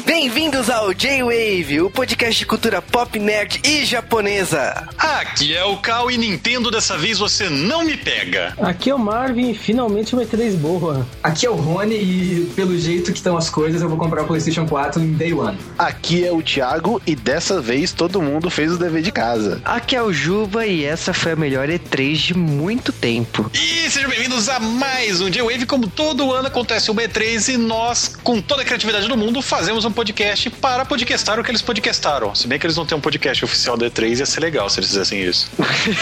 Bem-vindos ao J-Wave, o podcast de cultura pop, nerd e japonesa. Aqui é o Cal e Nintendo, dessa vez você não me pega. Aqui é o Marvin, finalmente uma E3 boa. Aqui é o Rony e pelo jeito que estão as coisas, eu vou comprar o PlayStation 4 em Day One. Aqui é o Thiago e dessa vez todo mundo fez o dever de casa. Aqui é o Juba e essa foi a melhor E3 de muito tempo. E sejam bem-vindos a mais um J-Wave. Como todo ano acontece o E3 e nós, com toda a criatividade do mundo, fazemos um podcast para podcastar o que eles podcastaram. Se bem que eles não têm um podcast oficial da E3, ia ser legal se eles fizessem isso.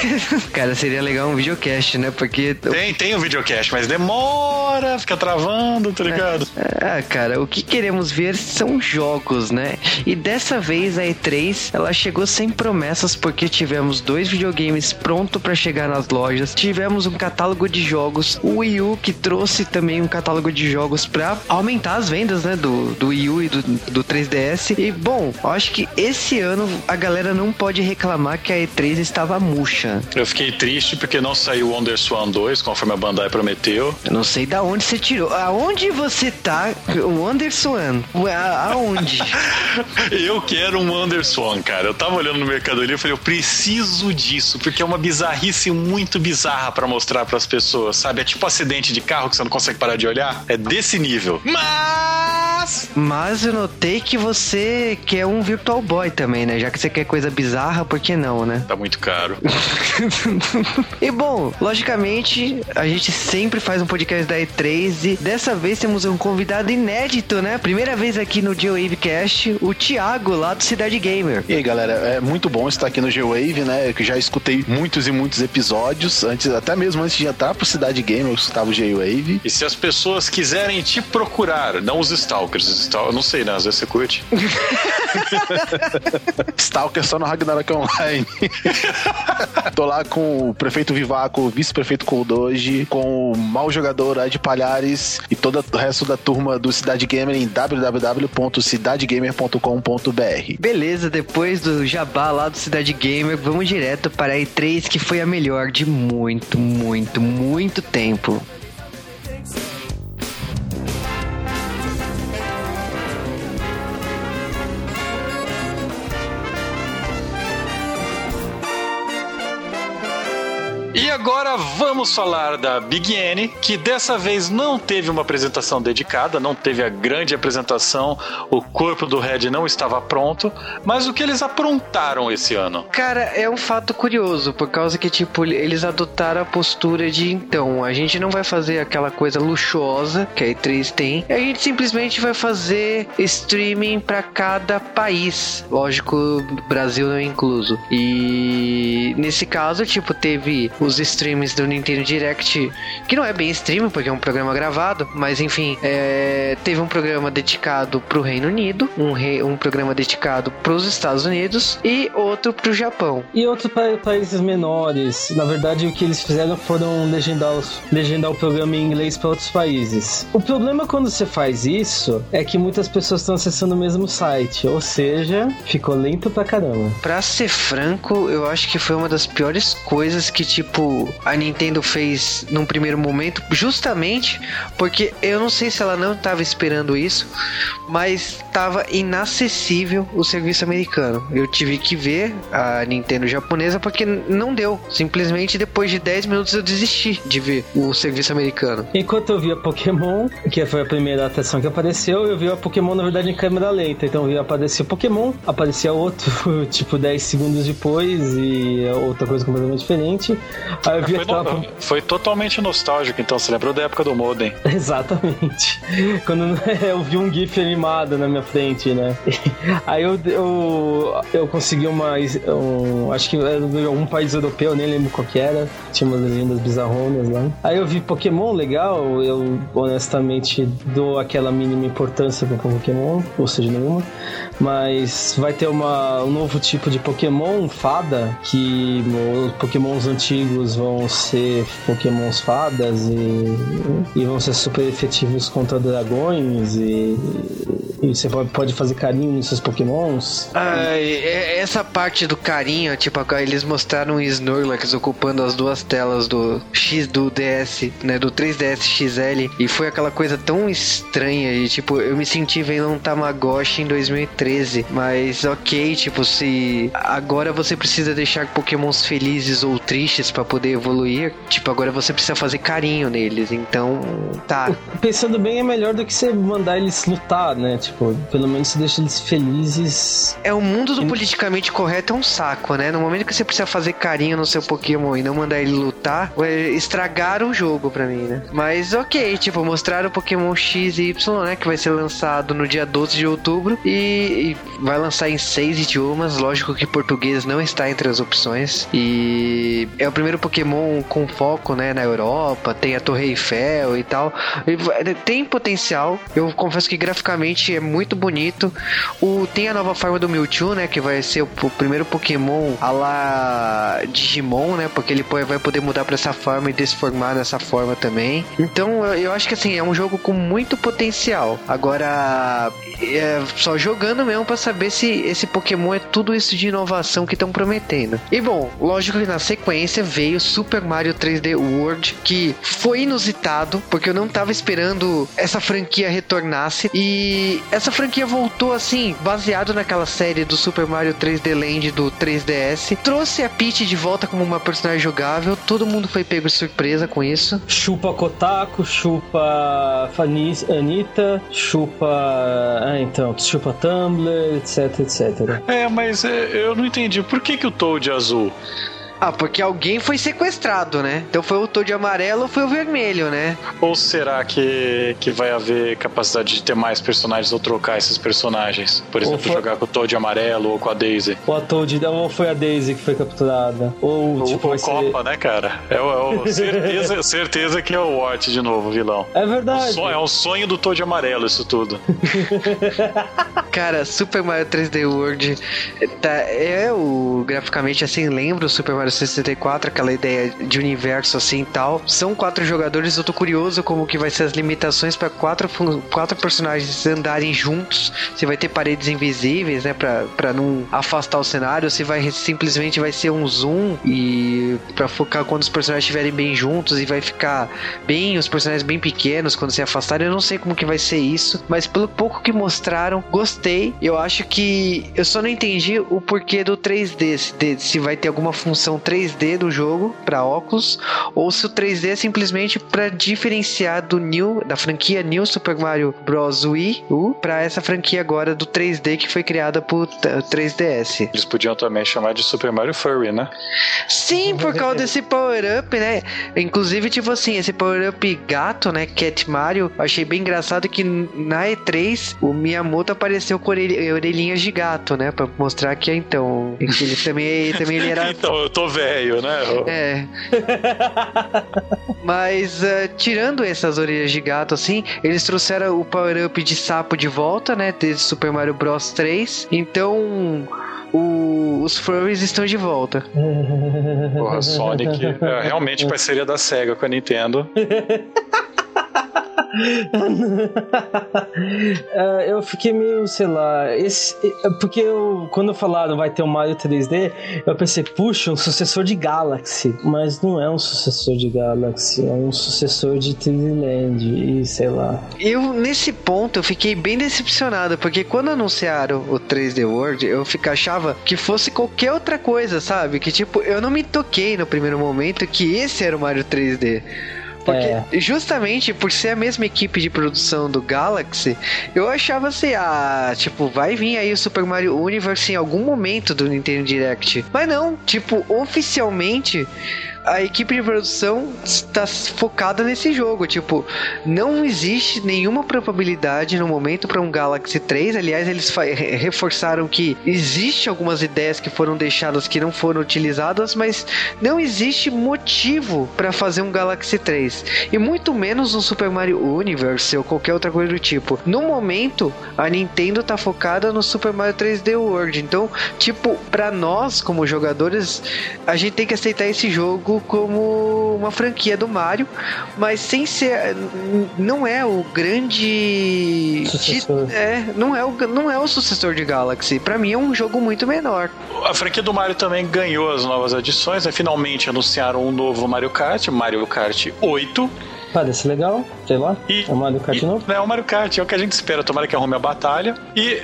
Cara, seria legal um videocast, né? Porque. Tem, tem um videocast, mas demora, fica travando, tá ligado? Ah, cara, o que queremos ver são jogos, né? E dessa vez a E3 ela chegou sem promessas porque tivemos dois videogames prontos para chegar nas lojas, tivemos um catálogo de jogos, o Wii U que trouxe também um catálogo de jogos para aumentar as vendas, né? Do, do Wii U e do, do 3DS. E bom, eu acho que esse ano a galera não pode reclamar que a E3 estava murcha. Eu fiquei triste porque não saiu o WonderSwan 2, conforme a Bandai prometeu. Eu não sei da onde você tirou. Aonde você tá, o WonderSwan? A- Aonde? Eu quero um WonderSwan, cara. Eu tava olhando no Mercado Livre e falei, eu preciso disso, porque é uma bizarrice muito bizarra pra mostrar pras pessoas, sabe? É tipo acidente de carro que você não consegue parar de olhar. É desse nível. Mas... Mas eu notei que você quer um Virtual Boy também, né? Já que você quer coisa bizarra, por que não, né? Tá muito caro. e bom, logicamente, a gente sempre faz um podcast da E3 e dessa vez temos um convidado inédito, né? Primeira vez aqui no G-Wavecast, o Thiago, lá do Cidade Gamer. E aí, galera, é muito bom estar aqui no G-Wave, né? Que já escutei muitos e muitos episódios, antes, até mesmo antes de entrar pro Cidade Gamer, eu escutava o G-Wave. E se as pessoas quiserem te procurar, não os stalkers, os stal- eu não sei, né? Às vezes você curte. Stalker só no Ragnarok Online. Tô lá com o prefeito Vivaco, o vice-prefeito Koldoji, com o mau jogador Ed Palhares e todo o resto da turma do Cidade Gamer em www.cidadegamer.com.br. Beleza, depois do jabá lá do Cidade Gamer, vamos direto para a E3, que foi a melhor de muito, muito, muito tempo. Agora vamos falar da Big N, que dessa vez não teve uma apresentação dedicada, não teve a grande apresentação, o corpo do Red não estava pronto, mas o que eles aprontaram esse ano? Cara, é um fato curioso, por causa que, tipo, eles adotaram a postura de então, a gente não vai fazer aquela coisa luxuosa que a E3 tem, a gente simplesmente vai fazer streaming pra cada país. Lógico, Brasil não é incluso. E nesse caso, tipo, teve os streams do Nintendo Direct, que não é bem stream, porque é um programa gravado, mas enfim, é, teve um programa dedicado pro Reino Unido, um, re- um programa dedicado pros Estados Unidos e outro pro Japão. E outros pa- países menores, na verdade, o que eles fizeram foram legendar, os- legendar o programa em inglês para outros países. O problema quando você faz isso é que muitas pessoas estão acessando o mesmo site, ou seja, ficou lento pra caramba. Pra ser franco, eu acho que foi uma das piores coisas que, tipo, a Nintendo fez num primeiro momento, justamente porque eu não sei se ela não tava esperando isso, mas tava inacessível o serviço americano. Eu tive que ver a Nintendo japonesa porque não deu. Simplesmente depois de 10 minutos eu desisti de ver o serviço americano. Enquanto eu via Pokémon, que foi a primeira atração que apareceu, eu via Pokémon na verdade em câmera lenta. Então eu via aparecer Pokémon, aparecia outro, tipo 10 segundos depois e outra coisa completamente diferente. Aí eu via Foi, tava. no- foi totalmente nostálgico, então você lembrou da época do modem. Exatamente. Quando eu vi um GIF animado na minha frente, né? Aí eu, eu, eu consegui uma. Um, acho que era de algum país europeu, nem lembro qual que era. Tinha umas legendas bizarronas lá. Aí eu vi Pokémon legal, eu honestamente dou aquela mínima importância pro Pokémon, ou seja, nenhuma. Mas vai ter uma, um novo tipo de Pokémon, fada, que os Pokémons antigos vão ser Pokémons fadas e, e vão ser super efetivos contra dragões e, e você pode, fazer carinho nos seus Pokémons. É- essa parte do carinho, tipo, eles mostraram o Snorlax ocupando as duas telas do X do DS, né, do 3DS XL, e foi aquela coisa tão estranha, e tipo, eu me senti vendo um Tamagotchi em 2013, mas ok, tipo, se agora você precisa deixar Pokémons felizes ou tristes pra poder evoluir, tipo, agora você precisa fazer carinho neles, então, tá. Pensando bem, é melhor do que você mandar eles lutar, né? Tipo, pelo menos você deixa eles felizes. É o mundo do politicamente correto é um saco, né? No momento que você precisa fazer carinho no seu Pokémon e não mandar ele lutar, é, estragaram o jogo pra mim, né? Mas ok, tipo, mostraram o Pokémon X e Y, né? Que vai ser lançado no dia 12 de outubro e, e vai lançar em seis idiomas. Lógico que português não está entre as opções. E é o primeiro Pokémon com foco, né? Na Europa, tem a Torre Eiffel e tal. Vai- tem potencial. Eu confesso que graficamente é muito bonito. O, tem a nova forma do Mewtwo, né? Que vai ser o, o primeiro Pokémon a lá Digimon, né? Porque ele vai poder mudar pra essa forma e desformar dessa forma também. Então eu, eu acho que assim, é um jogo com muito potencial. Agora, é só jogando mesmo pra saber se esse Pokémon é tudo isso de inovação que estão prometendo. E bom, lógico que na sequência veio Super Mario 3D World, que foi inusitado, porque eu não tava esperando essa franquia retornasse. E essa franquia voltou assim, baseado naquela série do Super Mario 3D Land do 3DS. Trouxe a Peach de volta como uma personagem jogável. Todo mundo foi pego de surpresa com isso. Chupa Kotaku, chupa Fanis, Anitta, chupa. Ah, então, chupa Tumblr, etc, etc. É, mas é, eu não entendi. Por que, que o Toad é azul? Ah, porque alguém foi sequestrado, né? Então foi o Toad amarelo ou foi o vermelho, né? Ou será que, que vai haver capacidade de ter mais personagens ou trocar esses personagens? Por exemplo, foi- jogar com o Toad amarelo ou com a Daisy. Ou a Toad, ou foi a Daisy que foi capturada. Ou, Ou tipo, o vai ser. Copa, né, cara? É, o- é o- certeza, certeza que é o Watch de novo, vilão. É O verdade. sonho- é o sonho do Toad amarelo, isso tudo. Cara, Super Mario 3D World tá, é o graficamente assim, lembra o Super Mario 64, aquela ideia de universo assim e tal. São quatro jogadores, eu tô curioso como que vai ser as limitações para quatro, quatro personagens andarem juntos. Se vai ter paredes invisíveis, né, pra não afastar o cenário, se vai simplesmente vai ser um zoom e pra focar quando os personagens estiverem bem juntos e vai ficar bem os personagens bem pequenos quando se afastarem. Eu não sei como que vai ser isso, mas pelo pouco que mostraram, gostei. Eu acho que eu só não entendi o porquê do 3D, se, se vai ter alguma função 3D do jogo para óculos ou se o 3D é simplesmente para diferenciar do New da franquia New Super Mario Bros. Wii U para essa franquia agora do 3D que foi criada por t- 3DS. Eles podiam também chamar de Super Mario Furry, né? Sim, por causa desse power-up, né? Inclusive, tipo assim, esse power-up gato, né? Cat Mario, achei bem engraçado que na E3 o Miyamoto apareceu com orelh- orelhinhas de gato, né? Pra mostrar que então. ele também, também ele era. Então, eu tô velho, né? É. Mas eh, tirando essas orelhas de gato, assim, eles trouxeram o power-up de sapo de volta, né? Desde Super Mario Bros 3. Então. o- os furries estão de volta. Porra, Sonic é realmente parceria da SEGA com a Nintendo. Ah, eu fiquei meio, sei lá, esse, porque eu, quando falaram vai ter um Mario 3D, eu pensei, puxa, um sucessor de Galaxy, mas não é um sucessor de Galaxy, é um sucessor de 3D Land e sei lá. Eu, nesse ponto, eu fiquei bem decepcionado, porque quando anunciaram o 3D World, eu fica, achava que fosse qualquer outra coisa, sabe? Que tipo, eu não me toquei no primeiro momento que esse era o Mario 3D. Porque É. justamente por ser a mesma equipe de produção do Galaxy, eu achava assim, ah, tipo, vai vir aí o Super Mario Universe em algum momento do Nintendo Direct. Mas não, tipo, oficialmente a equipe de produção está focada nesse jogo. Tipo, não existe nenhuma probabilidade no momento para um Galaxy 3. Aliás, eles reforçaram que existe algumas ideias que foram deixadas que não foram utilizadas, mas não existe motivo para fazer um Galaxy 3 e muito menos um Super Mario Universe ou qualquer outra coisa do tipo. No momento, a Nintendo tá focada no Super Mario 3D World. Então, tipo, para nós como jogadores, a gente tem que aceitar esse jogo como uma franquia do Mario, mas sem ser. Não é o grande. Sucessor. É, não é o, não é o sucessor de Galaxy. Pra mim é um jogo muito menor. A franquia do Mario também ganhou as novas adições, né? Finalmente anunciaram um novo Mario Kart, Mario Kart 8. Parece legal, sei lá. E, É o Mario Kart e- novo? É o Mario Kart, é o que a gente espera. Tomara que arrume a batalha. E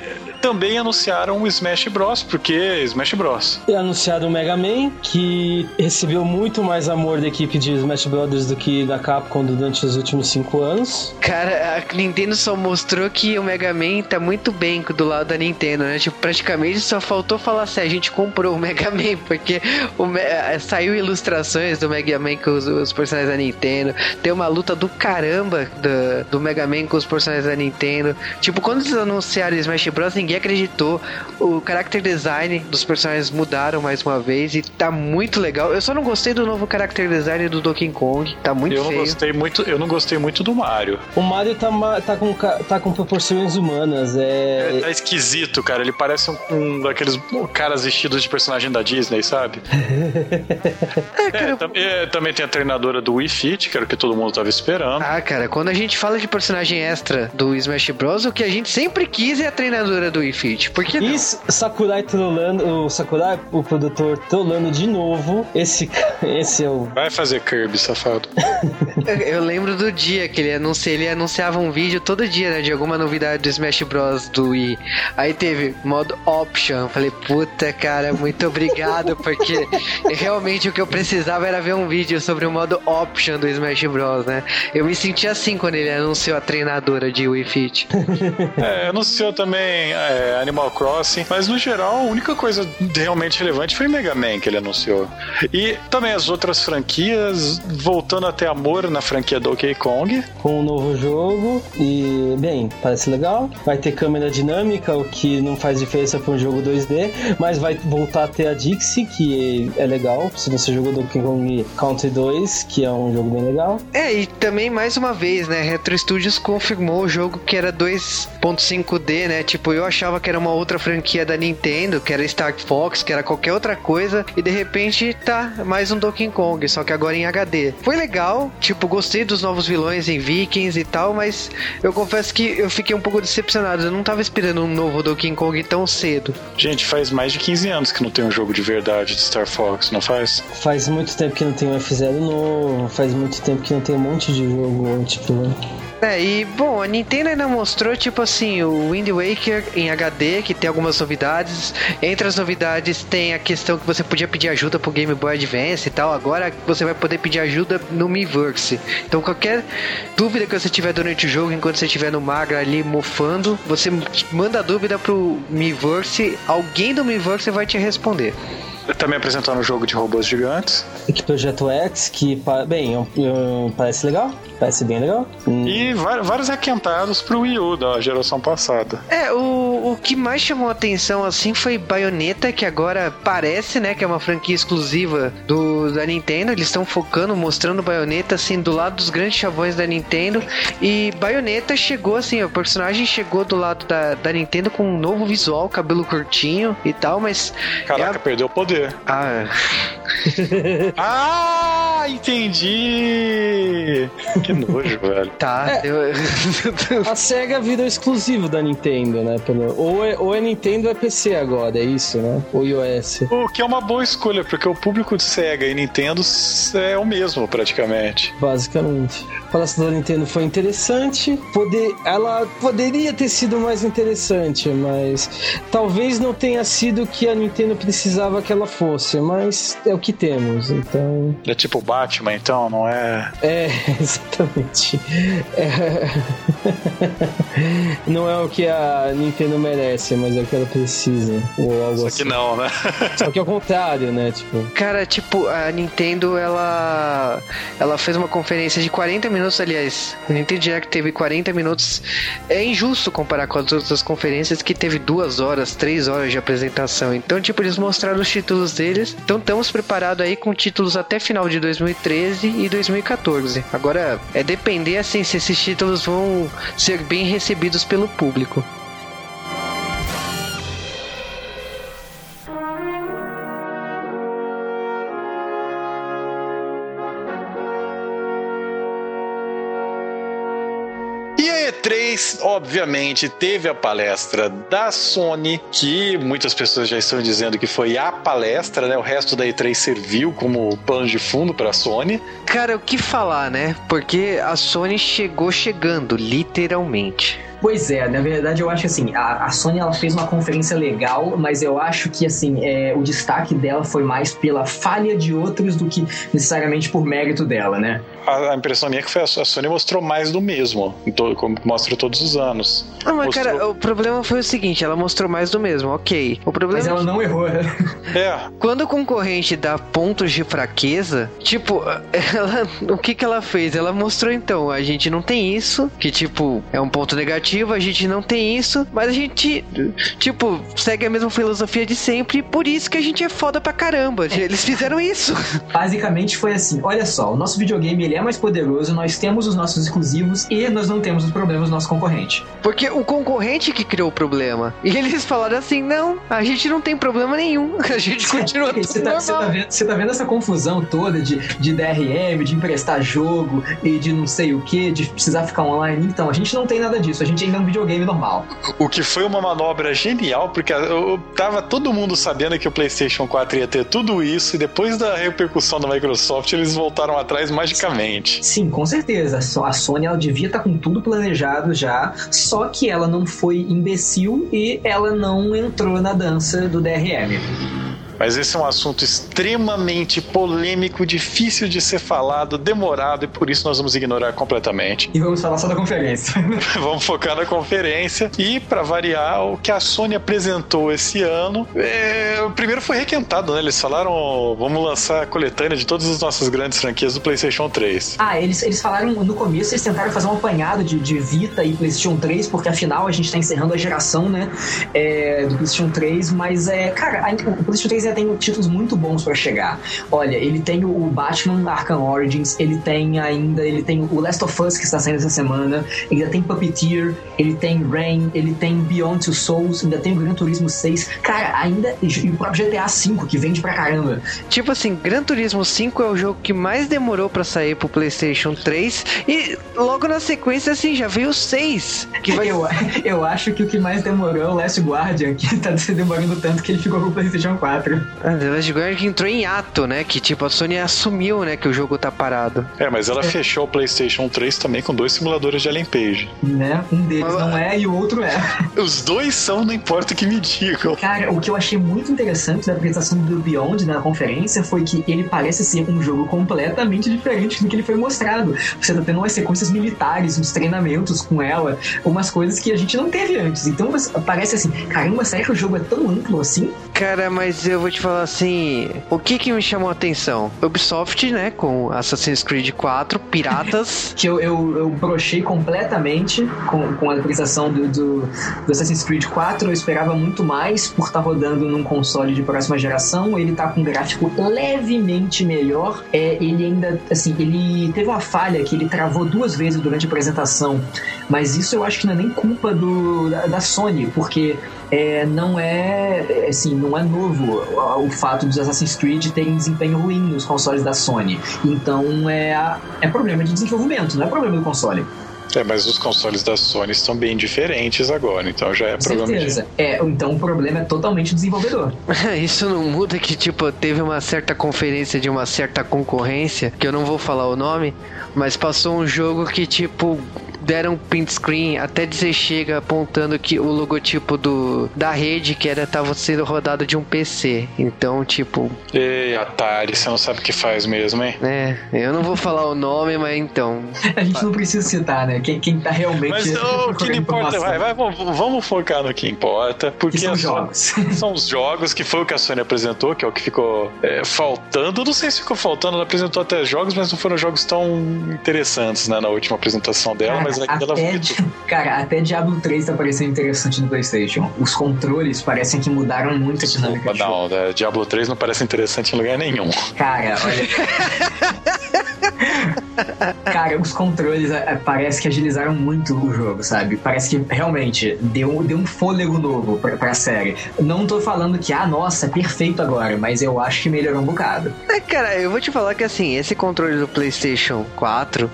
também anunciaram o Smash Bros, porque Smash Bros. E anunciaram o Mega Man, que recebeu muito mais amor da equipe de Smash Brothers do que da Capcom durante os últimos cinco anos. Cara, a Nintendo só mostrou que o Mega Man tá muito bem do lado da Nintendo, né? Tipo, praticamente só faltou falar assim, a gente comprou o Mega Man, porque o Me- eh, saiu ilustrações do Mega Man com os, os personagens da Nintendo. Tem uma luta do caramba do, do Mega Man com os personagens da Nintendo. Tipo, quando eles anunciaram Smash Bros, ninguém acreditou. O character design dos personagens mudaram mais uma vez e tá muito legal. Eu só não gostei do novo character design do Donkey Kong. Tá muito eu não feio. gostei muito, eu não gostei muito do Mario. O Mario tá, tá, com, tá com proporções humanas. É, Tá esquisito, cara. Ele parece um, um daqueles caras vestidos de personagem da Disney, sabe? É, cara, É, tam- é, também tem a treinadora do Wii Fit, que era o que todo mundo tava esperando. Ah, cara, quando a gente fala de personagem extra do Smash Bros, o que a gente sempre quis é a treinadora do Wii Fit. Por que não? E Sakurai trollando, o Sakurai, o produtor, trollando de novo. Esse, esse é o. Vai fazer Kirby, safado. Eu, eu lembro do dia que ele, anuncia, ele anunciava um vídeo todo dia, né, de alguma novidade do Smash Bros do Wii. Aí teve modo option. Falei, puta, cara, muito obrigado, porque realmente o que eu precisava era ver um vídeo sobre o modo option do Smash Bros, né? Eu me senti assim quando ele anunciou a treinadora de Wii Fit. É, anunciou também é, Animal Crossing, mas no geral a única coisa realmente relevante foi Mega Man que ele anunciou. E também as outras franquias, voltando a ter amor na franquia Donkey Kong. com um novo jogo e, bem, parece legal. Vai ter câmera dinâmica, o que não faz diferença para um jogo 2D, mas vai voltar a ter a Dixie, que é legal. Se você jogou Donkey Kong Country 2, que é um jogo bem legal. É, e também mais uma vez, né, Retro Studios confirmou o jogo que era 2.5D, né? Tipo, eu achava que era uma outra franquia da Nintendo, que era Star Fox, que era qualquer outra coisa, e de repente tá mais um Donkey Kong, só que agora em HD. Foi legal, tipo, gostei dos novos vilões em Vikings e tal, mas eu confesso que eu fiquei um pouco decepcionado. Eu não tava esperando um novo Donkey Kong tão cedo. Gente, faz mais de 15 anos que não tem um jogo de verdade de Star Fox, não faz? Faz muito tempo que não tem um F0 novo, faz muito tempo que não tem um monte de jogo, tipo. É, e bom, a Nintendo ainda mostrou, tipo assim, o Wind Waker em HD, que tem algumas novidades. Entre as novidades tem a questão que você podia pedir ajuda pro Game Boy Advance e tal. Agora você vai poder pedir ajuda no Miiverse. Então qualquer dúvida que você tiver durante o jogo, enquanto você estiver no Magra ali mofando, você manda a dúvida pro Miiverse, alguém do Miiverse vai te responder. Também apresentaram um jogo de robôs gigantes. Que Projeto X, que, bem, é um- é um- parece legal, parece bem legal. Hum, E vários requentados pro Wii U da geração passada. É, o, o que mais chamou a atenção assim foi Bayonetta, que agora parece, né, que é uma franquia exclusiva do, da Nintendo. Eles estão focando, mostrando Bayonetta assim do lado dos grandes chavões da Nintendo. E Bayonetta chegou assim, o personagem chegou do lado da, da Nintendo com um novo visual, cabelo curtinho e tal, mas. Caraca, é perdeu o poder. a- ah, Ah, entendi! Que nojo, velho. tá. eu- A SEGA virou exclusivo da Nintendo, né? Pelo... Ou, é, ou é Nintendo ou é PC agora, é isso, né? Ou iOS. O que é uma boa escolha, porque o público de Sega e Nintendo é o mesmo, praticamente. Basicamente. A palestra da Nintendo foi interessante. Poder... Ela poderia ter sido mais interessante, mas talvez não tenha sido o que a Nintendo precisava que ela fosse, mas é o que temos, então. É tipo Batman, então, não é? É, exatamente. É... Não é o que a Nintendo merece, mas é o que ela precisa. Ou algo Só assim. que não, né? Só que é o contrário, né? Tipo, Cara, tipo, a Nintendo, ela ela fez uma conferência de 40 minutos, aliás, o Nintendo Direct teve 40 minutos. É injusto comparar com as outras conferências que teve duas horas, três horas de apresentação. Então, tipo, eles mostraram os títulos deles. Então, estamos preparados aí com títulos até final de 2013 e 2014. Agora, é depender, assim, se esses títulos vão ser bem recebidos pelo público. Obviamente, teve a palestra da Sony, que muitas pessoas já estão dizendo que foi a palestra, né? O resto da E3 serviu como pano de fundo para a Sony. Cara, o que falar, né? Porque a Sony chegou chegando, literalmente. Pois é, na verdade eu acho assim, a, a Sony ela fez uma conferência legal, mas eu acho que assim, é, o destaque dela foi mais pela falha de outros do que necessariamente por mérito dela, né? A, a impressão minha é que foi a, a Sony mostrou mais do mesmo, todo, como mostra todos os anos. Ah, mas Mostrou- cara, o problema foi o seguinte, ela mostrou mais do mesmo, ok. O problema Mas é ela que não errou. né? É, quando o concorrente dá pontos de fraqueza, tipo, ela, o que que ela fez? Ela mostrou então, a gente não tem isso, que tipo, é um ponto negativo, a gente não tem isso, mas a gente, tipo, segue a mesma filosofia de sempre, e por isso que a gente é foda pra caramba. Eles fizeram isso. Basicamente foi assim: olha só, o nosso videogame ele é mais poderoso, nós temos os nossos exclusivos e nós não temos os problemas do nosso concorrente. Porque o concorrente que criou o problema. E eles falaram assim: não, a gente não tem problema nenhum. A gente continua tudo Você tá, você tá normal. vendo, você tá vendo essa confusão toda de, de DRM, de emprestar jogo e de não sei o que, de precisar ficar online? Então, a gente não tem nada disso, a gente ainda é um videogame normal. o que foi uma manobra genial, porque eu, eu tava todo mundo sabendo que o PlayStation 4 ia ter tudo isso, e depois da repercussão da Microsoft, eles voltaram atrás magicamente. Sim, com certeza. A Sony ela devia estar com tudo planejado já, só que ela não foi imbecil e ela não entrou na dança do DRM. Mas esse é um assunto extremamente polêmico, difícil de ser falado, demorado, e por isso nós vamos ignorar completamente. E vamos falar só da conferência. Vamos focar na conferência. E, para variar, o que a Sony apresentou esse ano. é, o primeiro foi requentado, né? Eles falaram: vamos lançar a coletânea de todas as nossas grandes franquias do PlayStation 3. Ah, eles, eles falaram no começo, eles tentaram fazer um apanhado de, de Vita e PlayStation 3, porque afinal a gente tá encerrando a geração, né? é, do PlayStation 3, mas é, cara, a- o PlayStation 3 ainda tem títulos muito bons pra chegar. Olha, ele tem o Batman Arkham Origins, ele tem ainda, ele tem o Last of Us que está saindo essa semana, ele ainda tem Puppeteer, ele tem Rain, ele tem Beyond Two Souls, ainda tem o Gran Turismo 6. Cara, ainda e o próprio GTA V que vende pra caramba. Tipo assim, Gran Turismo 5 é o jogo que mais demorou pra sair pro PlayStation 3 e logo na sequência assim já veio o 6, que vai Eu, eu acho que o que mais demorou é o Last Guardian, que tá se demorando tanto que ele ficou com o PlayStation 4. The Last Guardian que entrou em ato, né? Que tipo a Sony assumiu, né, que o jogo tá parado. É, mas ela fechou o PlayStation 3 também com dois simuladores de Ellen Page. Né? Um deles não é e o outro é. Os dois são, não importa o que me digam. Cara, o que eu achei muito interessante da apresentação do Beyond na conferência foi que ele parece ser um jogo completamente diferente do que ele foi mostrado. Você tá tendo umas sequências militares, uns treinamentos com ela, umas coisas que a gente não teve antes. Então parece assim, caramba, será que o jogo é tão amplo assim? Cara, mas eu vou te falar assim, o que que me chamou a atenção? Ubisoft, né, com Assassin's Creed 4, Piratas. que eu, eu, eu brochei completamente com, com a apresentação do, do, do Assassin's Creed 4. Eu esperava muito mais por estar rodando num console de próxima geração. Ele tá com um gráfico levemente melhor. É, ele ainda, assim, ele teve uma falha que ele travou duas vezes durante a apresentação. Mas isso eu acho que não é nem culpa do, da, da Sony, porque é, não é é, assim, não é novo o, o fato dos Assassin's Creed terem desempenho ruim nos consoles da Sony. Então é, é problema de desenvolvimento, não é problema do console. É, mas os consoles da Sony estão bem diferentes agora, então já é Com problema de. certeza. É, então o problema é totalmente desenvolvedor. Isso não muda que, tipo, teve uma certa conferência de uma certa concorrência, que eu não vou falar o nome, mas passou um jogo que, tipo, deram um print screen até dizer chega apontando que o logotipo do da rede que era tava sendo rodado de um PC. Então, tipo, Ei, Atari, você não sabe o que faz mesmo, hein? né, eu não vou falar o nome, mas então, A gente não precisa citar, né? Quem, quem tá realmente. Mas o que importa, vai, vai, vamos, vamos focar no que importa. Porque Que são Sony- jogos. São os jogos que foi o que a Sony apresentou, que é o que ficou é, faltando. Não sei se ficou faltando, ela apresentou até jogos, mas não foram jogos tão interessantes né, na última apresentação dela, mas aqui ela até, Di- cara, até Diablo 3 tá parecendo interessante no PlayStation. Os controles parecem que mudaram muito a dinâmica jogo. não, né, Diablo 3 não parece interessante em lugar nenhum. Cara, olha. Cara, os controles é, parece que agilizaram muito o jogo, sabe? Parece que realmente deu, deu um fôlego novo pra, pra série. Não tô falando que, ah, nossa, é perfeito agora, mas eu acho que melhorou um bocado. É, cara, eu vou te falar que assim, esse controle do PlayStation 4,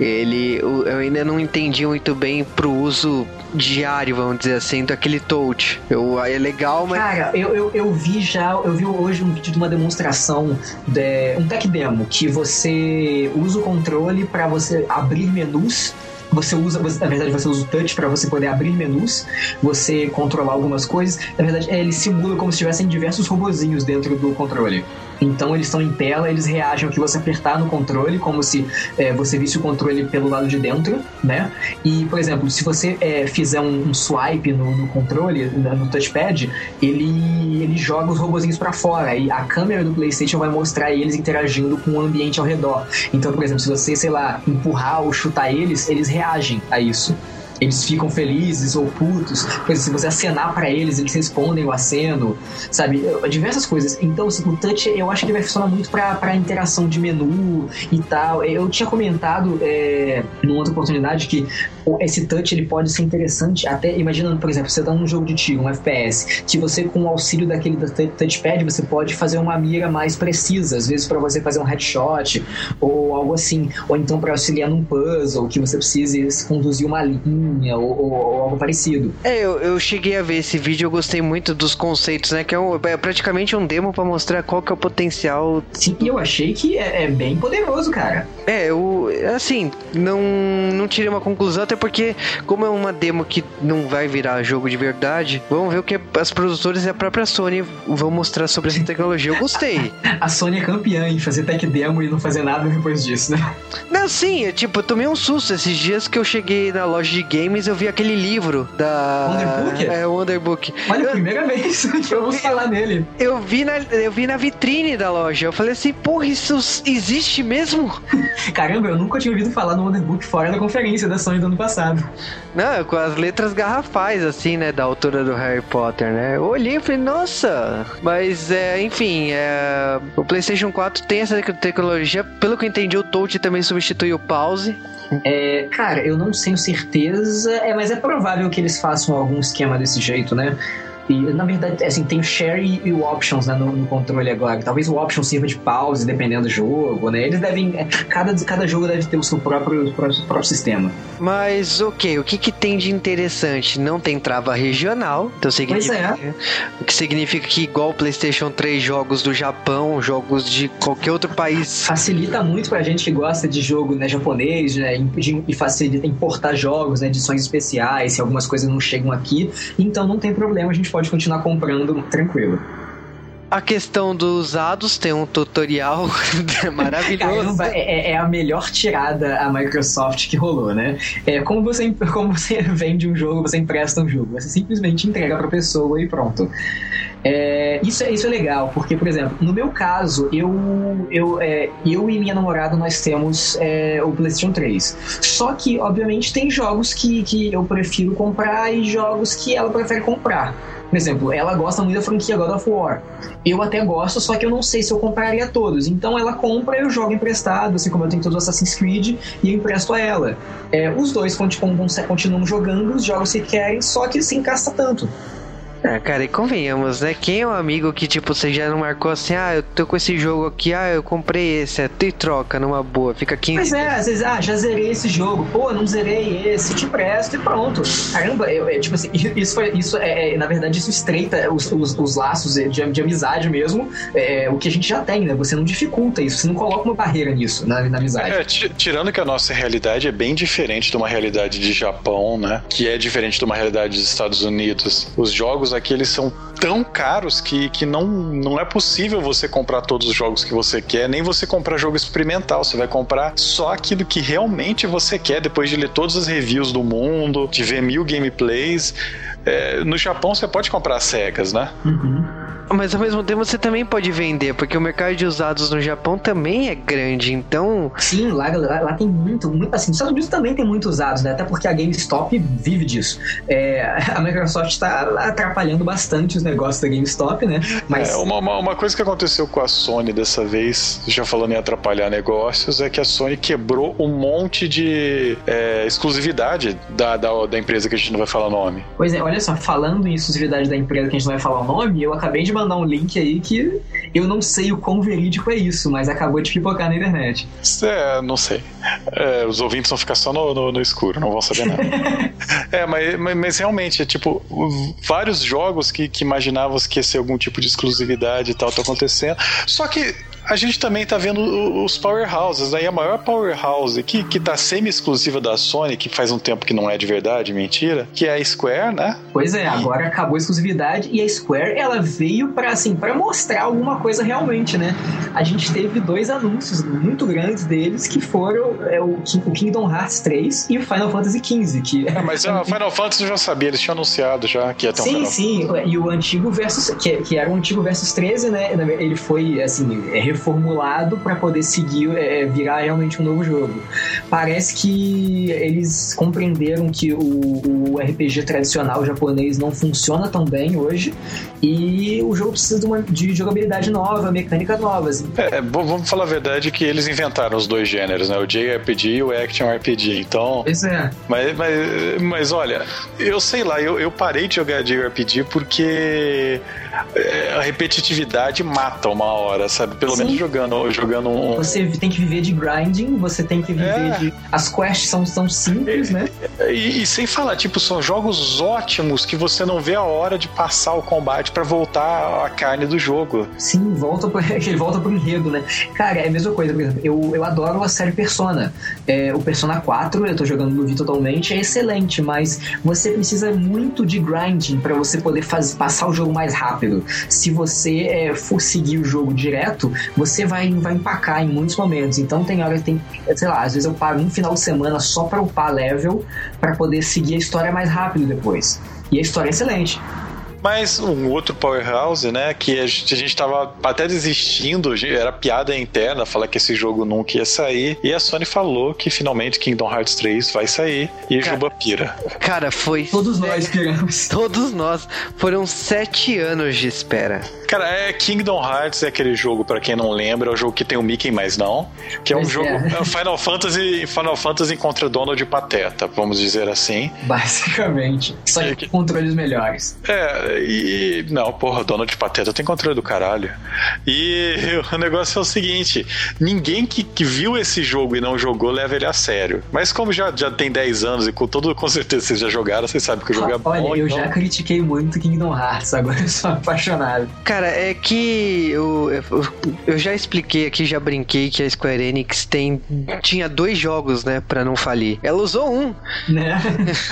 ele eu ainda não entendi muito bem pro uso diário, vamos dizer assim, daquele touch. Eu, é legal, mas. Cara, eu, eu, eu vi já, eu vi hoje um vídeo de uma demonstração, de, um tech demo, que você usa o controle para você abrir menus você usa, você, na verdade, você usa o touch para você poder abrir menus, você controlar algumas coisas. Na verdade, é, ele simula como se tivessem diversos robozinhos dentro do controle. Então eles estão em tela, eles reagem ao que você apertar no controle, como se é, você visse o controle pelo lado de dentro, né? E, por exemplo, se você é, fizer um, um swipe no, no, controle, no touchpad, ele, ele joga os robozinhos para fora e a câmera do PlayStation vai mostrar eles interagindo com o ambiente ao redor. Então, por exemplo, se você, sei lá, empurrar ou chutar eles, eles reagem a isso eles ficam felizes ou putos. Exemplo, se você acenar para eles, eles respondem o aceno, sabe? Diversas coisas. Então, assim, o touch eu acho que vai funcionar muito para interação de menu e tal. Eu tinha comentado é, numa outra oportunidade que esse touch ele pode ser interessante, até imaginando, por exemplo, você tá num jogo de tiro, um FPS, que você com o auxílio daquele touchpad você pode fazer uma mira mais precisa, às vezes para você fazer um headshot ou algo assim, ou então para auxiliar num puzzle que você precise conduzir uma linha ou, ou, ou algo parecido. É, eu, eu cheguei a ver esse vídeo, eu gostei muito dos conceitos, né? Que é, um, é praticamente um demo para mostrar qual que é o potencial. Sim, eu achei que é, é bem poderoso, cara. É, eu assim não não tirei uma conclusão até porque, como é uma demo que não vai virar jogo de verdade, vamos ver o que as produtoras e a própria Sony vão mostrar sobre essa tecnologia. Eu gostei. a Sony é campeã em fazer tech demo e não fazer nada depois disso, né? Não, sim, eu, tipo, eu tomei um susto esses dias que eu cheguei na loja de games eu vi aquele livro da. Wonderbook? É, Wonderbook. Olha, eu... primeira vez que eu ouço falar nele. Eu vi, na, eu vi na vitrine da loja. Eu falei assim, porra, isso existe mesmo? Caramba, eu nunca tinha ouvido falar no Wonderbook fora da conferência da Sony do ano passado. Não, com as letras garrafais, assim, né? Da altura do Harry Potter, né? Eu olhei e falei, nossa! Mas, é, enfim, é, o PlayStation 4 tem essa tecnologia. Pelo que eu entendi, o Touch também substitui o pause. É, cara, eu não tenho certeza, é, mas é provável que eles façam algum esquema desse jeito, né? E, na verdade, assim, tem o share e, o options né, no, no, controle agora. Talvez o option sirva de pause, dependendo do jogo, né? Eles devem... É, cada, cada jogo deve ter o seu próprio, próprio, próprio sistema. Mas, ok, o que, que tem de interessante? Não tem trava regional, então significa... Pois é. O que significa que, igual o PlayStation 3, jogos do Japão, jogos de qualquer outro país... Facilita muito pra gente que gosta de jogo né, japonês, né? E facilita importar jogos, né? Edições especiais, se algumas coisas não chegam aqui. Então não tem problema, a gente pode continuar comprando tranquilo. A questão dos usados tem um tutorial maravilhoso. Caramba, é, é, a melhor tirada a Microsoft que rolou, né? É como você, como você vende um jogo, você empresta um jogo. Você simplesmente entrega pra pessoa e pronto. É, isso, é, isso é legal, porque, por exemplo, no meu caso, eu, eu, é, eu e minha namorada nós temos é, o PlayStation 3. Só que, obviamente, tem jogos que, que eu prefiro comprar e jogos que ela prefere comprar. Por exemplo, ela gosta muito da franquia God of War. Eu até gosto, só que eu não sei se eu compraria todos. Então ela compra, eu jogo emprestado, assim como eu tenho todos os Assassin's Creed, e eu empresto a ela. É, os dois continuam, continuam jogando os jogos que querem, só que se encasta tanto. Ah, cara, e convenhamos, né? Quem é um amigo que, tipo, você já não marcou assim, ah, eu tô com esse jogo aqui, ah, eu comprei esse, é, e troca numa boa, fica 15 Mas é, às vezes, ah, já zerei esse jogo, pô, não zerei esse, te presto e pronto. Caramba, eu, é, tipo assim, isso foi, isso é, é, na verdade, isso estreita os, os, os laços de, de, amizade mesmo, é, o que a gente já tem, né? Você não dificulta isso, você não coloca uma barreira nisso, na, na amizade. É, tirando que a nossa realidade é bem diferente de uma realidade de Japão, né? Que é diferente de uma realidade dos Estados Unidos. Os jogos jogos aqui eles são tão caros que, que não, não é possível você comprar todos os jogos que você quer, nem você comprar jogo experimental. Você vai comprar só aquilo que realmente você quer depois de ler todas as reviews do mundo, de ver mil gameplays. É, no Japão você pode comprar cegas, né? Uhum. Mas ao mesmo tempo você também pode vender, porque o mercado de usados no Japão também é grande, então. Sim, lá, lá, lá tem muito, muito. Assim, nos Estados Unidos também tem muitos usados, né? Até porque a GameStop vive disso. É, a Microsoft está atrapalhando bastante os negócios da GameStop, né? Mas... É, uma, uma, uma coisa que aconteceu com a Sony dessa vez, já falando em atrapalhar negócios, é que a Sony quebrou um monte de é, exclusividade da, da, da, empresa que a gente não vai falar o nome. Pois é, olha só, falando em exclusividade da empresa que a gente não vai falar o nome, eu acabei de mandar um link aí que eu não sei o quão verídico é isso, mas acabou de pipocar na internet. É, não sei. É, os ouvintes vão ficar só no, no, no escuro, não vão saber nada. é, mas, mas, mas, realmente, é tipo, vários jogos que, que imaginávamos que ia ser algum tipo de exclusividade e tal, tá acontecendo. Só que a gente também tá vendo os powerhouses, né? E a maior powerhouse que, que tá semi-exclusiva da Sony, que faz um tempo que não é de verdade, mentira, que é a Square, né? Pois é, agora acabou a exclusividade e a Square, ela veio para assim, para mostrar alguma coisa realmente, né? A gente teve dois anúncios muito grandes deles que foram é, o, o Kingdom Hearts 3 e o Final Fantasy XV, que é, mas o Final Fantasy eu já sabia, eles tinham anunciado já que ia ter um Sim, Final sim, e o antigo versus que, que era o antigo versus 13, né? Ele foi assim, é, reformulado para poder seguir, é, virar realmente um novo jogo. Parece que eles compreenderam que o, o RPG tradicional japonês não funciona tão bem hoje e o jogo precisa de, uma, de jogabilidade nova, mecânicas novas. É, vamos falar a verdade que eles inventaram os dois gêneros, né? O JRPG e o Action RPG. Então. Isso é. Mas, mas, mas olha, eu sei lá, eu, eu parei de jogar JRPG porque é, a repetitividade mata uma hora, sabe? Pelo Jogando, jogando um. Você tem que viver de grinding, você tem que viver é. de. As quests são, são simples, e, né? E, e, sem falar, tipo, são jogos ótimos que você não vê a hora de passar o combate para voltar a carne do jogo. Sim, volta pro, ele volta pro enredo, né? Cara, é a mesma coisa, por exemplo, eu, eu adoro a série Persona. É, o Persona 4, eu tô jogando no Vita totalmente, é excelente, mas você precisa muito de grinding para você poder fazer, passar o jogo mais rápido rápido. Se você é, for seguir o jogo direto, você vai, vai empacar em muitos momentos. Então tem hora que tem, sei lá, às vezes eu paro um final de semana só para upar level para poder seguir a história mais rápido depois. E a história é excelente. Mas um outro powerhouse, né, que a gente, a gente tava até desistindo, era piada interna falar que esse jogo nunca ia sair, e a Sony falou que finalmente Kingdom Hearts 3 vai sair e cara, Juba pira. Cara, foi... Todos nós piramos. Todos nós. Foram sete anos de espera. Cara, é Kingdom Hearts é aquele jogo, para quem não lembra, é o jogo que tem o Mickey, mas não. Que é um jogo. É. é Final Fantasy Final Fantasy contra Donald e Pateta, vamos dizer assim. Basicamente. Só que controles melhores. É, e. Não, porra, Donald e Pateta tem controle do caralho. E o negócio é o seguinte: ninguém que, que viu esse jogo e não jogou leva ele a sério. Mas como já, já tem 10 anos e com todo com certeza vocês já jogaram, vocês sabem que o jogo é bom. Olha, eu então... já critiquei muito Kingdom Hearts, agora eu sou apaixonado. Cara, Cara, é que eu, eu, eu, já expliquei aqui, já brinquei que a Square Enix tem, tinha dois jogos, né, pra não falir. Ela usou um. Né?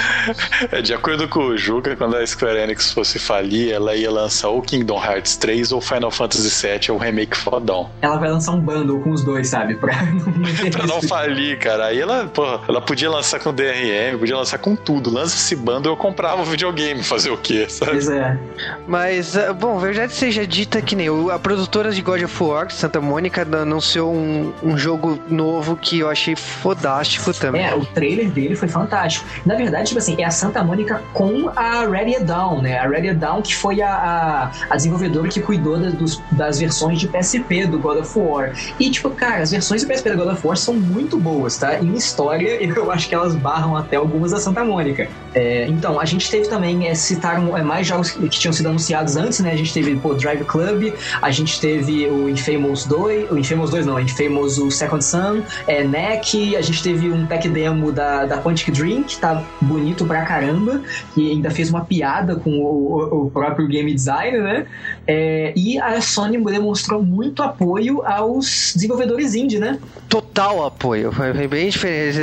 é, de acordo com o Juca, quando a Square Enix fosse falir, ela ia lançar ou Kingdom Hearts 3 ou Final Fantasy VII, ou remake fodão. Ela vai lançar um bundle com os dois, sabe? Pra não, pra não falir, cara. Aí ela, porra, ela podia lançar com DRM, podia lançar com tudo. Lança esse bundle, eu comprava o videogame, fazer o quê, sabe? Pois é. Mas, ah, bom, verdade seja seja dita que nem a produtora de God of War, Santa Mônica, anunciou um, um jogo novo que eu achei fodástico também. É, o trailer dele foi fantástico. Na verdade, tipo assim, é a Santa Mônica com a Ready Down, né? A Ready Down que foi a, a, a desenvolvedora que cuidou das, dos, das versões de PSP do God of War. E, tipo, cara, as versões de PSP do God of War são muito boas, tá? Em história, eu acho que elas barram até algumas da Santa Mônica. É, então, a gente teve também, é, citaram é, mais jogos que, que tinham sido anunciados antes, né? A gente teve, pô, Drive Club, a gente teve o Infamous 2, o Infamous 2 não, o Infamous o Second Sun, é, NEC, a gente teve um pack demo da, da Quantic Dream, que tá bonito pra caramba, que ainda fez uma piada com o, o próprio game design, né? É, e a Sony demonstrou muito apoio aos desenvolvedores indie, né? Total apoio, foi bem diferente.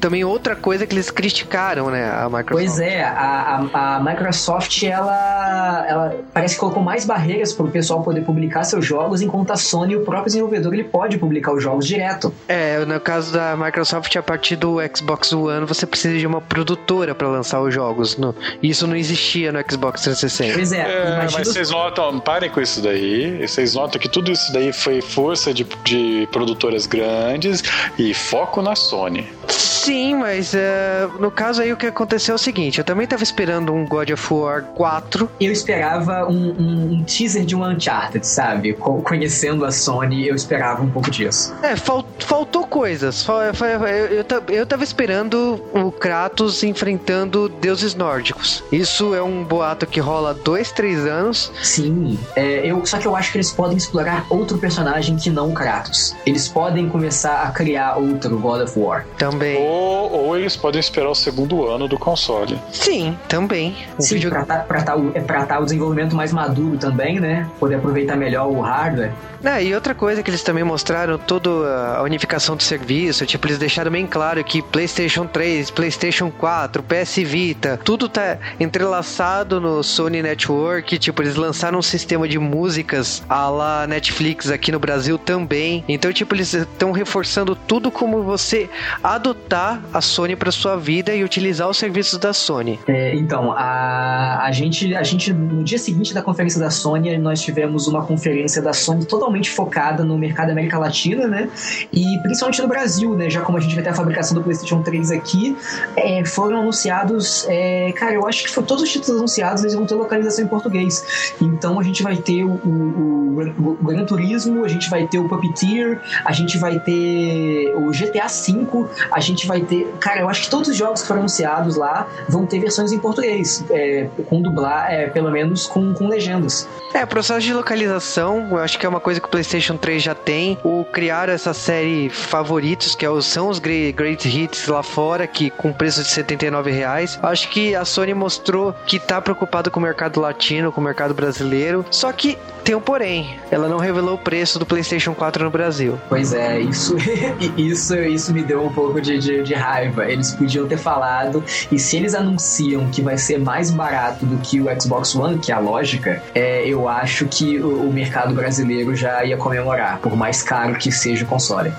Também outra coisa que eles criticaram, né, a Microsoft. Pois é, a, a, a Microsoft, ela, ela parece que colocou mais barreiras para o pessoal poder publicar seus jogos, enquanto a Sony, o próprio desenvolvedor, ele pode publicar os jogos direto. É, no caso da Microsoft, a partir do Xbox One, você precisa de uma produtora para lançar os jogos. No, isso não existia no Xbox Xbox 360. Pois é, É, imagina mas vocês notam, parem com isso daí. Vocês notam que tudo isso daí foi força de, de produtoras grandes e foco na Sony. Sim, mas é, no caso aí o que aconteceu é o seguinte: eu também tava esperando um God of War 4. Eu esperava um, um- um teaser de um Uncharted, sabe? Co- Conhecendo a Sony, eu esperava um pouco disso. É, fal- faltou coisas. Eu, eu, eu tava esperando o Kratos enfrentando deuses nórdicos. Isso é um boato que rola há dois, três anos. Sim, é, eu, só que eu acho que eles podem explorar outro personagem que não o Kratos. Eles podem começar a criar outro God of War. Também. Ou, ou eles podem esperar o segundo ano do console. Sim, também. O Sim, vídeo- pra tá, pra tá o, é pra tá o desenvolvimento mais maduro também, né? Poder aproveitar melhor o hardware. Ah, e outra coisa que eles também mostraram, toda a unificação do serviço, tipo, eles deixaram bem claro que PlayStation 3, PlayStation 4, PS Vita, tudo tá entrelaçado no Sony Network, tipo, eles lançaram um sistema de músicas a lá Netflix aqui no Brasil também. Então, tipo, eles estão reforçando tudo como você adotar a Sony para sua vida e utilizar os serviços da Sony. É, então, a, a, gente, a gente, no dia seguinte da conferência da Sony, nós tivemos uma conferência da Sony totalmente focada no mercado América Latina, né? E principalmente no Brasil, né? Já como a gente vai ter a fabricação do PlayStation 3 aqui, é, foram anunciados, é, cara, eu acho que foi, todos os títulos anunciados eles vão ter localização em português. Então a gente vai ter o, o, o, Gran Turismo, a gente vai ter o Puppeteer, a gente vai ter o GTA V, a gente vai ter. Cara, eu acho que todos os jogos que foram anunciados lá vão ter versões em português, é, com dublar, é, pelo menos com, com legendas. É, processo de localização, eu acho que é uma coisa que o PlayStation 3 já tem. O criar essa série favoritos, que é são os Great, Hits lá fora, que com preço de 79 reais. Acho que a Sony mostrou que tá preocupada com o mercado latino, com o mercado brasileiro. Só que tem um porém, ela não revelou o preço do PlayStation 4 no Brasil. Pois é, isso, isso, isso me deu um pouco de, de, de raiva. Eles podiam ter falado, e se eles anunciam que vai ser mais barato do que o Xbox One, que é a lógica, é, eu acho que o, o mercado brasileiro já ia comemorar, por mais caro que seja o console.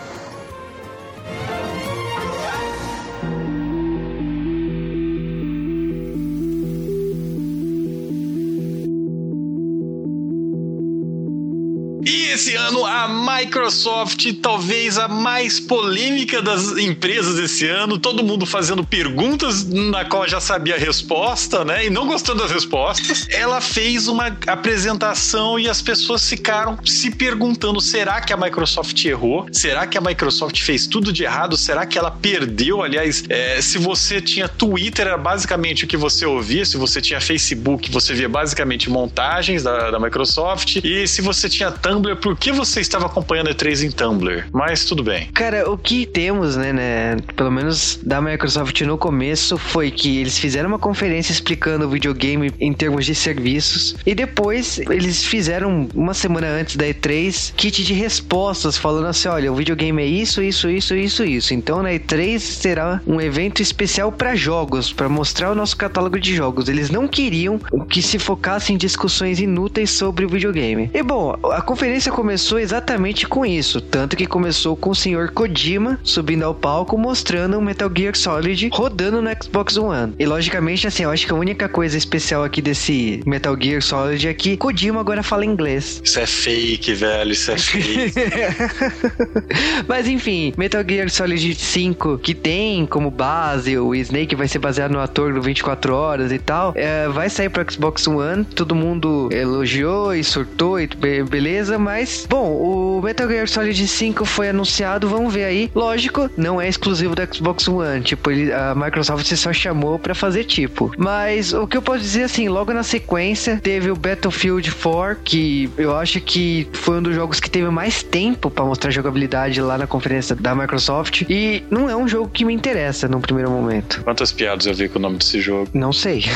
Esse ano a Microsoft, talvez a mais polêmica das empresas esse ano, todo mundo fazendo perguntas na qual já sabia a resposta, né? E não gostando das respostas. Ela fez uma apresentação e as pessoas ficaram se perguntando: será que a Microsoft errou? Será que a Microsoft fez tudo de errado? Será que ela perdeu? Aliás, é, se você tinha Twitter, era basicamente o que você ouvia. Se você tinha Facebook, você via basicamente montagens da, da Microsoft. E se você tinha Tumblr, que você estava acompanhando a E3 em Tumblr? Mas tudo bem. Cara, o que temos, né, né, pelo menos da Microsoft no começo, foi que eles fizeram uma conferência explicando o videogame em termos de serviços e depois eles fizeram uma semana antes da E3 kit de respostas falando assim, olha, o videogame é isso, isso, isso, isso, isso. Então na E3 será um evento especial para jogos, para mostrar o nosso catálogo de jogos. Eles não queriam que se focasse em discussões inúteis sobre o videogame. E bom, a conferência começou exatamente com isso, tanto que começou com o senhor Kojima subindo ao palco mostrando o Metal Gear Solid rodando no Xbox One. E logicamente, assim, eu acho que a única coisa especial aqui desse Metal Gear Solid é que Kojima agora fala inglês. Isso é fake, velho. Isso é fake. Mas enfim, Metal Gear Solid 5, que tem como base o Snake vai ser baseado no ator do 24 horas e tal, é, vai sair pro Xbox One. Todo mundo elogiou e surtou e be- beleza, mas bom, o Metal Gear Solid 5 foi anunciado, vamos ver aí. Lógico, não é exclusivo do Xbox One, tipo, ele- a Microsoft só chamou pra fazer tipo. Mas o que eu posso dizer assim, logo na sequência teve o Battlefield 4, que eu acho que foi um dos jogos que teve mais tempo pra mostrar jogabilidade lá na conferência da Microsoft e não é um jogo que me interessa no primeiro momento. Quantas piadas eu vi com o nome desse jogo? Não sei.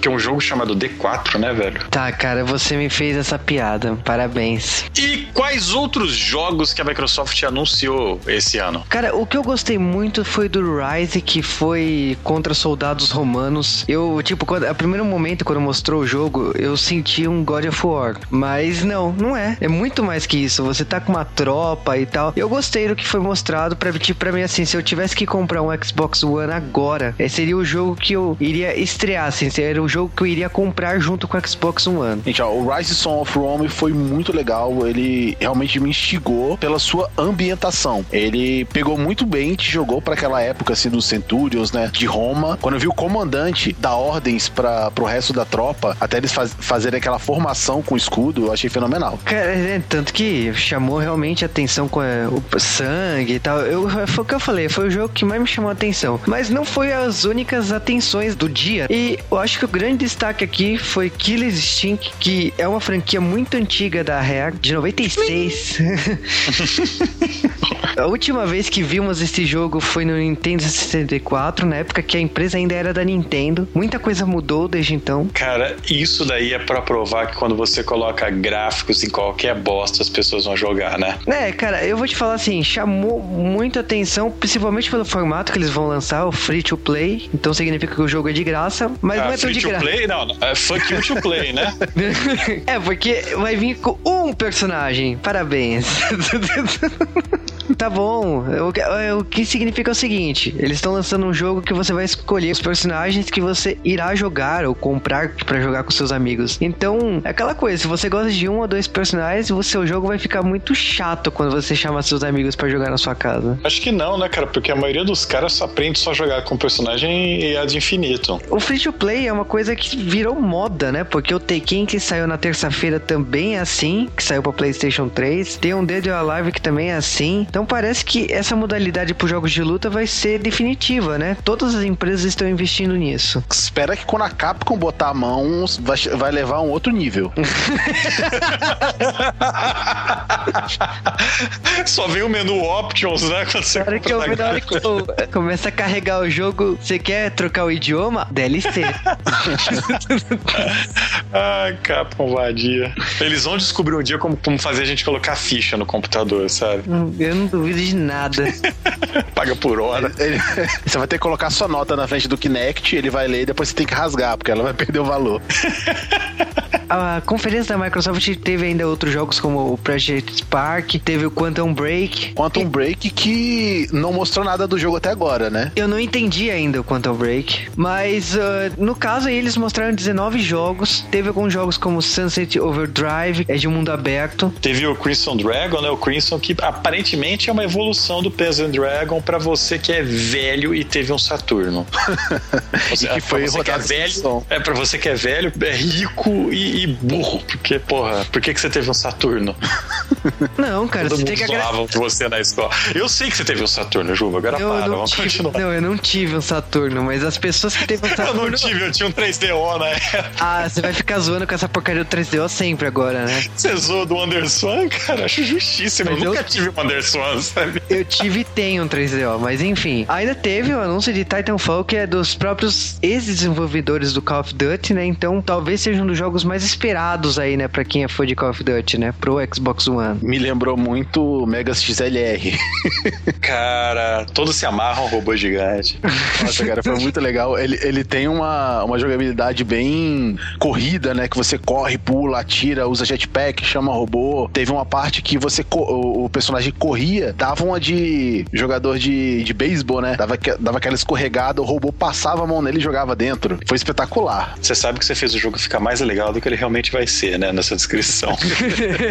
Que é um jogo chamado D4, né, velho? tá, cara, você me fez essa piada. Parabéns. E quais outros jogos que a Microsoft anunciou esse ano? Cara, o que eu gostei muito foi do Rise, que foi contra soldados romanos. Eu, tipo, quando, a primeiro momento, quando mostrou o jogo, eu senti um God of War. Mas não, não é. É muito mais que isso. Você tá com uma tropa e tal. Eu gostei do que foi mostrado pra, tipo, pra mim, assim, se eu tivesse que comprar um Xbox One agora, esse seria o jogo que eu iria estrear, assim, seria o jogo que eu iria comprar junto com o Xbox One. Gente, ó, o Rise Son of Rome foi muito legal. Ele realmente me instigou pela sua ambientação. Ele pegou muito bem, te jogou para aquela época assim dos Centurions, né, de Roma. Quando eu vi o comandante dar ordens para pro resto da tropa, até eles faz, fazerem aquela formação com escudo, eu achei fenomenal. Cara, é, tanto que chamou realmente atenção com é, o sangue e tal. Eu, foi o que eu falei, foi o jogo que mais me chamou a atenção. Mas não foi as únicas atenções do dia. E eu acho que o grande destaque aqui foi Killer Instinct, que é uma franquia muito antiga da Rare, de 96. a última vez que vimos esse jogo foi no Nintendo 64, na época que a empresa ainda era da Nintendo. Muita coisa mudou desde então. Cara, isso daí é para provar que quando você coloca gráficos em qualquer bosta, as pessoas vão jogar, né? É, cara, eu vou te falar assim, chamou muito atenção, principalmente pelo formato que eles vão lançar, o free to play. Então significa que o jogo é de graça, mas ah, não é tão de graça. Play? Não, é fuck you to play, né? é, porque vai vir com um personagem. Parabéns. tá bom. O, o, que significa o seguinte: eles estão lançando um jogo que você vai escolher os personagens que você irá jogar ou comprar para jogar com seus amigos. Então, é aquela coisa: se você gosta de um ou dois personagens, o seu jogo vai ficar muito chato quando você chama seus amigos para jogar na sua casa. Acho que não, né, cara? Porque a maioria dos caras só aprende só a jogar com personagem e ad infinito. O free to play é uma coisa que virou moda, né? Porque o Tekken que saiu na terça-feira também é assim, que saiu para PlayStation 3. Tem um Dead or Alive que também é assim. Então parece que essa modalidade para jogos de luta vai ser definitiva, né? Todas as empresas estão investindo nisso. Espera que quando a Capcom botar a mão, vai, vai levar a um outro nível. Só vem o menu options, né? Quando você que eu, na hora que eu começa a carregar o jogo, você quer trocar o idioma? DLC. Ai, Capcom vadia. Eles vão descobrir um dia como, como fazer a gente colocar ficha no computador, sabe? Eu não duvido de nada. Paga por hora. Ele, você vai ter que colocar sua nota na frente do Kinect, ele vai ler e depois você tem que rasgar, porque ela vai perder o valor. a conferência da Microsoft teve ainda outros jogos como o Project Spark, teve o Quantum Break. Quantum e... Break que não mostrou nada do jogo até agora, né? Eu não entendi ainda o Quantum Break, mas uh, no caso aí eles mostraram 19 jogos. Teve alguns jogos como Sunset Overdrive, é de mundo aberto. Teve o Crimson Dragon, né? O Crimson que aparentemente é uma evolução do Peasant Dragon para você que é velho e teve um Saturno. Você, e que foi você que é velho, é para você que é velho, é rico e, e burro, porque porra, por que que você teve um Saturno? Não, cara, Todo você tem que agradecer. você na escola. Eu sei que você teve um Saturno, Juba, agora eu para, não vamos tive, continuar. Não, eu não tive um Saturno, mas as pessoas que teve um Saturno... eu não tive, eu tinha um 3DO na época. Ah, você vai ficar zoando com essa porcaria do 3DO sempre agora, né? Você zoou do Anderson, cara? Acho justíssimo. Mas eu nunca eu... tive um Anderson, sabe? Eu tive e tenho um 3DO, mas enfim. Ainda teve o anúncio de Titanfall, que é dos próprios ex-desenvolvedores do Call of Duty, né? Então talvez seja um dos jogos mais esperados aí, né? Pra quem é fã de Call of Duty, né? Pro Xbox One. Me lembrou muito Megas XLR. cara, todos se amarram robô gigante. Nossa, cara, foi muito legal. Ele, ele tem uma, uma jogabilidade bem corrida, né? Que você corre, pula, atira, usa jetpack, chama robô. Teve uma parte que você o, o personagem corria, dava uma de jogador de, de beisebol, né? Dava, dava aquela escorregada, o robô passava a mão nele e jogava dentro. Foi espetacular. Você sabe que você fez o jogo ficar mais legal do que ele realmente vai ser, né? Nessa descrição.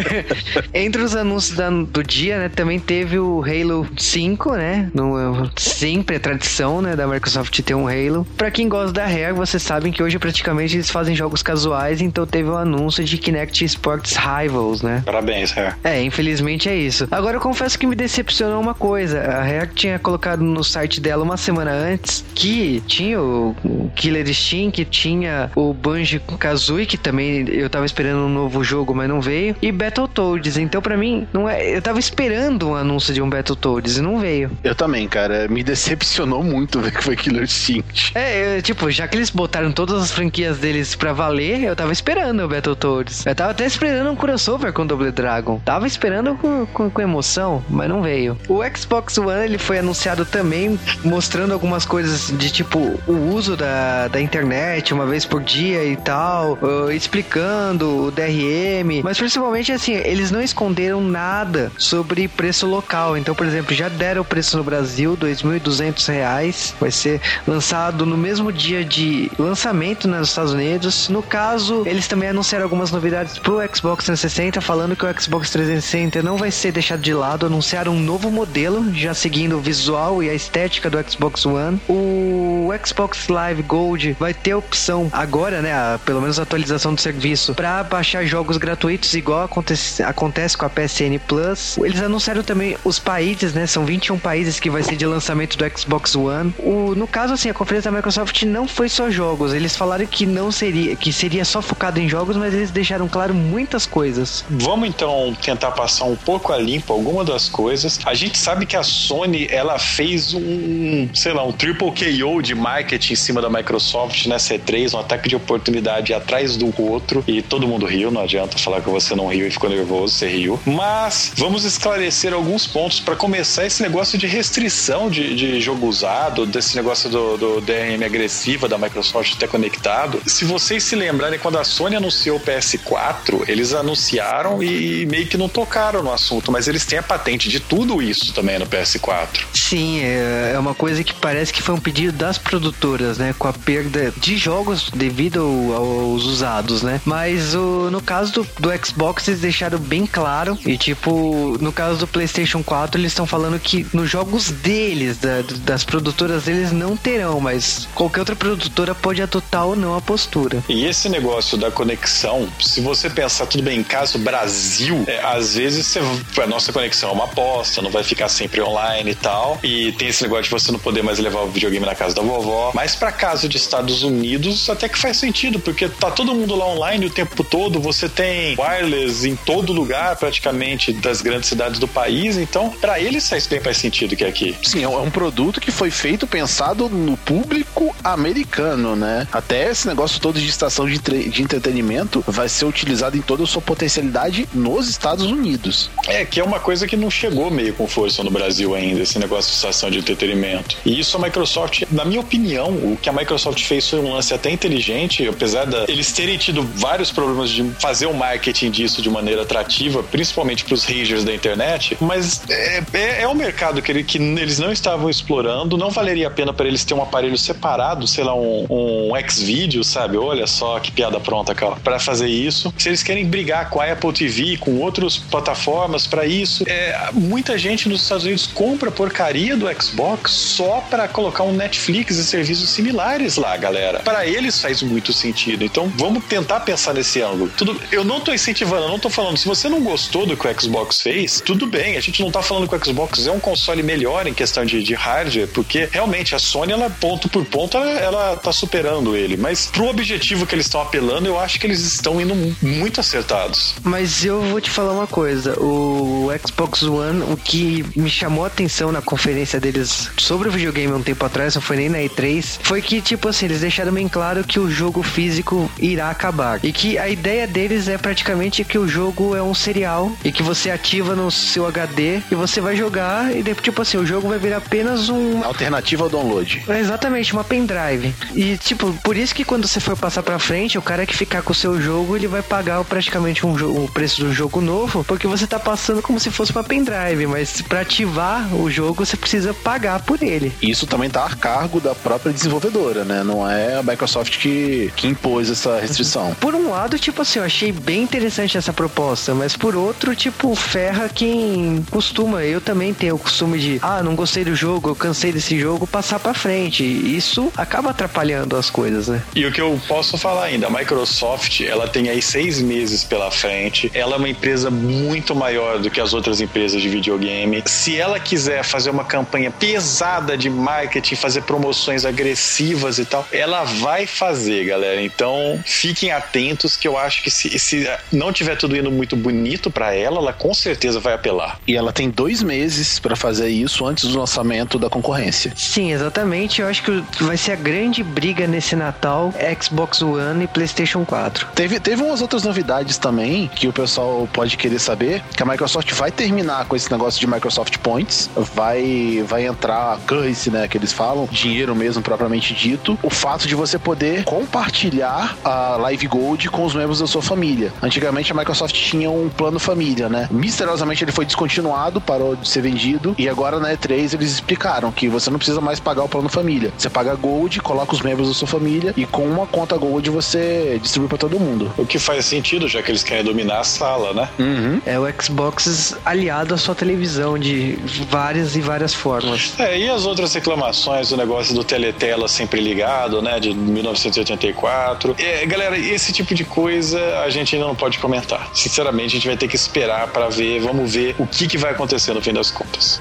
Entre os anúncios da, do dia, né? Também teve o Halo 5, né? No, sempre é tradição, né? Da Microsoft ter um Halo. Pra quem gosta da Rare, vocês sabem que hoje praticamente eles fazem jogos casuais, então teve o um anúncio de Kinect Sports Rivals, né? Parabéns, Rare. É, infelizmente é isso. Agora eu confesso que me decepcionou uma coisa. A Rare tinha colocado no site dela uma semana antes que tinha o Killer Instinct, que tinha o Banjo Kazooie, que também eu tava esperando um novo jogo, mas não veio. E Battletoads, então pra mim, não é. Eu tava esperando um anúncio de um Battletoads e não veio. Eu também, cara. Me decepcionou muito ver que foi Killer Instinct. É, eu, tipo, já que eles botaram todas as franquias deles pra valer, eu tava esperando o Battletoads. Eu tava até esperando um crossover com o Double Dragon. Tava esperando com, com, com emoção, mas não veio. O Xbox One, ele foi anunciado também, mostrando algumas coisas de tipo o uso da, da internet uma vez por dia e tal, uh, o DRM, mas principalmente assim, eles não esconderam nada sobre preço local. Então, por exemplo, já deram o preço no Brasil, R$ 2.200, vai ser lançado no mesmo dia de lançamento nos Estados Unidos. No caso, eles também anunciaram algumas novidades pro Xbox 360, falando que o Xbox 360 não vai ser deixado de lado, anunciaram um novo modelo, já seguindo o visual e a estética do Xbox One. O Xbox Live Gold vai ter a opção agora, né, a, pelo menos a atualização do serviço, para baixar jogos gratuitos igual acontece, acontece com a PSN Plus. Eles anunciaram também os países, né, são 21 países que vai ser de lançamento do Xbox One. O, no caso, assim, a conferência da Microsoft não foi só jogos, eles falaram que não seria, que seria só focado em jogos, mas eles deixaram claro muitas coisas. Vamos então tentar passar um pouco a limpo alguma das coisas. A gente sabe que a Sony, ela fez um, sei lá, um triple KO de marketing em cima da Microsoft nessa E3, um ataque de oportunidade atrás do outro, e todo mundo riu, não adianta falar que você não riu e ficou nervoso, você riu. Mas vamos esclarecer alguns pontos para começar esse negócio de restrição de, de jogo usado, desse negócio do, do DRM agressiva da Microsoft ter conectado. Se vocês se lembrarem, quando a Sony anunciou o PS4, eles anunciaram e meio que não tocaram no assunto, mas eles têm a patente de tudo isso também no PS4. Sim, é, é uma coisa que parece que foi um pedido das produtoras, né? Com a perda de jogos devido aos usados, né? Mas o, no caso do, do Xbox, eles deixaram bem claro. E tipo, no caso do PlayStation 4, eles estão falando que nos jogos deles, da, das produtoras deles, não terão, mas qualquer outra produtora pode adotar ou não a postura. E esse negócio da conexão, se você pensar tudo bem, em caso Brasil, é, às vezes você, a nossa conexão é uma aposta, não vai ficar sempre online e tal. E tem esse negócio de você não poder mais levar o videogame na casa da vovó. Mas para caso de Estados Unidos, até que faz sentido, porque tá todo mundo lá online o tempo todo, você tem wireless em todo lugar, praticamente, das grandes cidades do país. Então, para eles faz bem mais sentido que aqui. Sim, é um produto que foi feito pensado no público americano, né? Até esse negócio todo de estação de, de entretenimento vai ser utilizado em toda a sua potencialidade nos Estados Unidos. É, que é uma coisa que não chegou meio com força no Brasil ainda, esse negócio de estação de entretenimento. E isso a Microsoft, na minha opinião, o que a Microsoft fez foi um lance até inteligente, apesar de eles terem tido vários problemas de fazer o marketing disso de maneira atrativa, principalmente para os rangers da internet, mas é, é, é um mercado que, ele, que eles não estavam explorando, não valeria a pena para eles ter um aparelho separado, sei lá, um, um X-Video, sabe? Olha só que piada pronta, cara, para fazer isso. Se eles querem brigar com a Apple TV, com outras plataformas para isso, é, muita gente nos Estados Unidos compra porcaria do Xbox só para colocar um Netflix e serviços similares lá, galera. Para eles faz muito sentido. Então vamos tentar pensar nesse ângulo. Tudo, eu não tô incentivando, eu não tô falando. Se você não gostou do que o Xbox fez, tudo bem. A gente não tá falando que o Xbox é um console melhor em questão de, de hardware, porque realmente a Sony, ela ponto por ponto, ela, ela tá superando ele. Mas pro objetivo que eles estão apelando, eu acho que eles estão indo muito acertados. Mas eu vou te falar uma coisa: o Xbox One, o que me chamou a atenção na conferência deles sobre o videogame um tempo atrás, não foi nem na E3, foi que, tipo assim, eles deixaram bem claro que o jogo físico irá acabar. E que a ideia deles é praticamente que o jogo é um serial e que você ativa no seu HD e você vai jogar e depois, tipo assim, o jogo vai virar apenas um. Alternativa ao download. É exatamente, uma pendrive. E, tipo, por isso que quando você for passar pra frente, o cara que ficar com o seu jogo, ele vai pagar praticamente um jogo, o preço do jogo novo, porque você tá passando como se fosse uma pendrive, mas pra ativar o jogo, você precisa pagar por ele. Isso também tá a cargo da própria desenvolvedora, né? Não é a Microsoft que, que impôs essa restrição. Por um lado, tipo assim, eu achei bem interessante essa proposta, mas por outro, tipo, ferra quem costuma. Eu também tenho o costume de, ah, não gostei do jogo, eu cansei desse jogo, passar pra frente. Isso acaba atrapalhando as coisas, né? E o que eu posso falar ainda, a Microsoft, ela tem aí seis meses pela frente, ela é uma empresa muito maior do que as outras empresas de videogame. Se ela quiser fazer uma campanha pesada de marketing, fazer promoções agressivas e tal, ela vai fazer, galera. Então, fiquem atentos atentos que eu acho que se, se não tiver tudo indo muito bonito para ela, ela com certeza vai apelar. E ela tem dois meses para fazer isso antes do lançamento da concorrência. Sim, exatamente. Eu acho que vai ser a grande briga nesse Natal Xbox One e PlayStation 4. Teve, teve umas outras novidades também que o pessoal pode querer saber, que a Microsoft vai terminar com esse negócio de Microsoft Points, vai, vai entrar a currency, né, que eles falam, dinheiro mesmo propriamente dito, o fato de você poder compartilhar a Live Gold com os membros da sua família. Antigamente a Microsoft tinha um plano família, né? Misteriosamente ele foi descontinuado, parou de ser vendido e agora na E3 eles explicaram que você não precisa mais pagar o plano família. Você paga Gold, coloca os membros da sua família e com uma conta Gold você distribui para todo mundo. O que faz sentido, já que eles querem dominar a sala, né? Uhum. É o Xbox aliado à sua televisão de várias e várias formas. É, e as outras reclamações do negócio do teletela sempre ligado, né, de 1984. É, galera, esse tipo de coisa a gente ainda não pode comentar. Sinceramente, a gente vai ter que esperar para ver, vamos ver o que, que vai acontecer no fim das contas.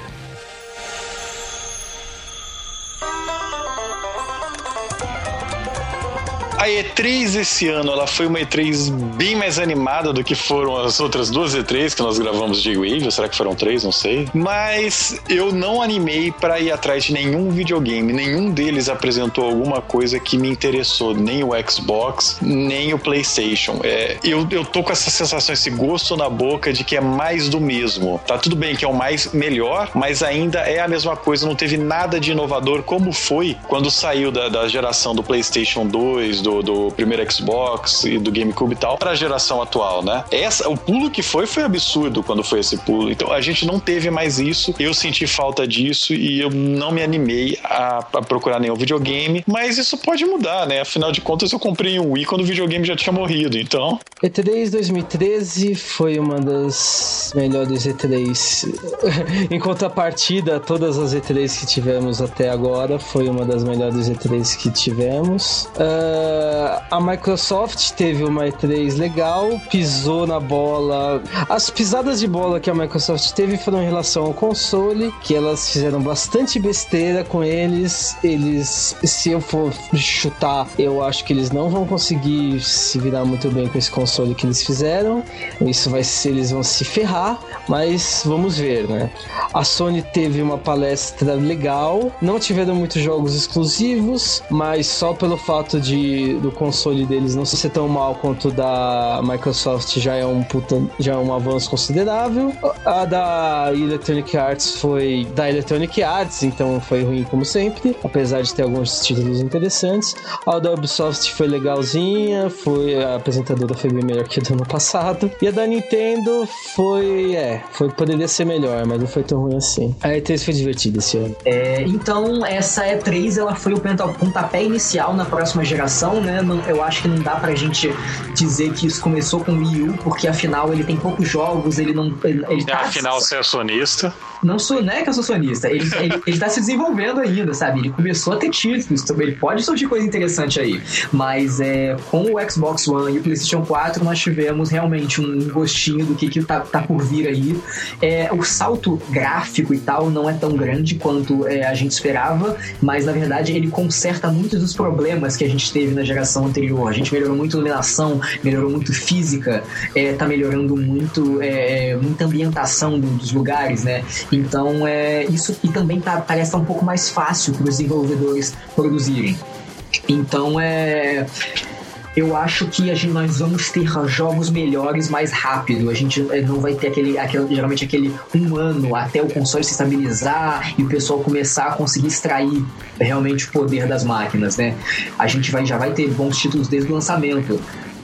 A E3 esse ano, ela foi uma E3 bem mais animada do que foram as outras duas E3 que nós gravamos de Wave, será que foram três? Não sei. Mas eu não animei para ir atrás de nenhum videogame, nenhum deles apresentou alguma coisa que me interessou, nem o Xbox, nem o PlayStation. É, eu, eu tô com essa sensação, esse gosto na boca de que é mais do mesmo. Tá tudo bem que é o mais melhor, mas ainda é a mesma coisa, não teve nada de inovador como foi quando saiu da, da geração do PlayStation 2, do do, primeiro Xbox e do GameCube e tal para a geração atual, né? Essa, o pulo que foi foi absurdo quando foi esse pulo. Então a gente não teve mais isso. Eu senti falta disso e eu não me animei a, a procurar nenhum videogame. Mas isso pode mudar, né? Afinal de contas, eu comprei um Wii quando o videogame já tinha morrido. Então. E3 2013 foi uma das melhores E3. em contrapartida, todas as E3 que tivemos até agora foi uma das melhores E3 que tivemos. Uh, a Microsoft teve uma E3 legal, pisou na bola. As pisadas de bola que a Microsoft teve foram em relação ao console, que elas fizeram bastante besteira com eles. Eles, se eu for chutar, eu acho que eles não vão conseguir se virar muito bem com esse console que eles fizeram. Isso vai ser, eles vão se ferrar, mas vamos ver, né? A Sony teve uma palestra legal, não tiveram muitos jogos exclusivos, mas só pelo fato de do console deles não ser tão mal quanto da Microsoft já é um puta, já é um avanço considerável. A da Electronic Arts foi da Electronic Arts, então foi ruim como sempre, apesar de ter alguns títulos interessantes. A da Ubisoft foi legalzinha, foi a apresentadora foi bem melhor que a do ano passado. E a da Nintendo foi, é, foi poderia ser melhor, mas não foi tão ruim assim. A E3 foi divertida esse ano. É, então essa E3 ela foi o pontapé inicial na próxima geração, né? Não, eu acho que não dá pra gente dizer que isso começou com o Wii U, porque afinal ele tem poucos jogos, ele não. Ele, ele tá... Afinal, você é sonista. Não sou, não é que eu sou sonista. Ele, ele, ele tá se desenvolvendo ainda, sabe? Ele começou a ter títulos, ele pode surgir coisa interessante aí. Mas é, com o Xbox One e o PlayStation 4, nós tivemos realmente um gostinho do que, que tá, tá por vir aí. É, o salto gráfico e tal não é tão grande quanto é, a gente esperava, mas na verdade ele conserta muitos dos problemas que a gente teve na geração anterior. A gente melhorou muito iluminação, melhorou muito física, é, tá melhorando muito é, é muita ambientação dos lugares, né? Então é isso e também tá, parece tá um pouco mais fácil para os desenvolvedores produzirem. Então é eu acho que a gente, nós vamos ter jogos melhores mais rápido. A gente eh, não vai ter aquele, aquele, geralmente aquele um ano até o console se estabilizar e o pessoal começar a conseguir extrair realmente o poder das máquinas, né? A gente vai, já vai ter bons títulos desde o lançamento.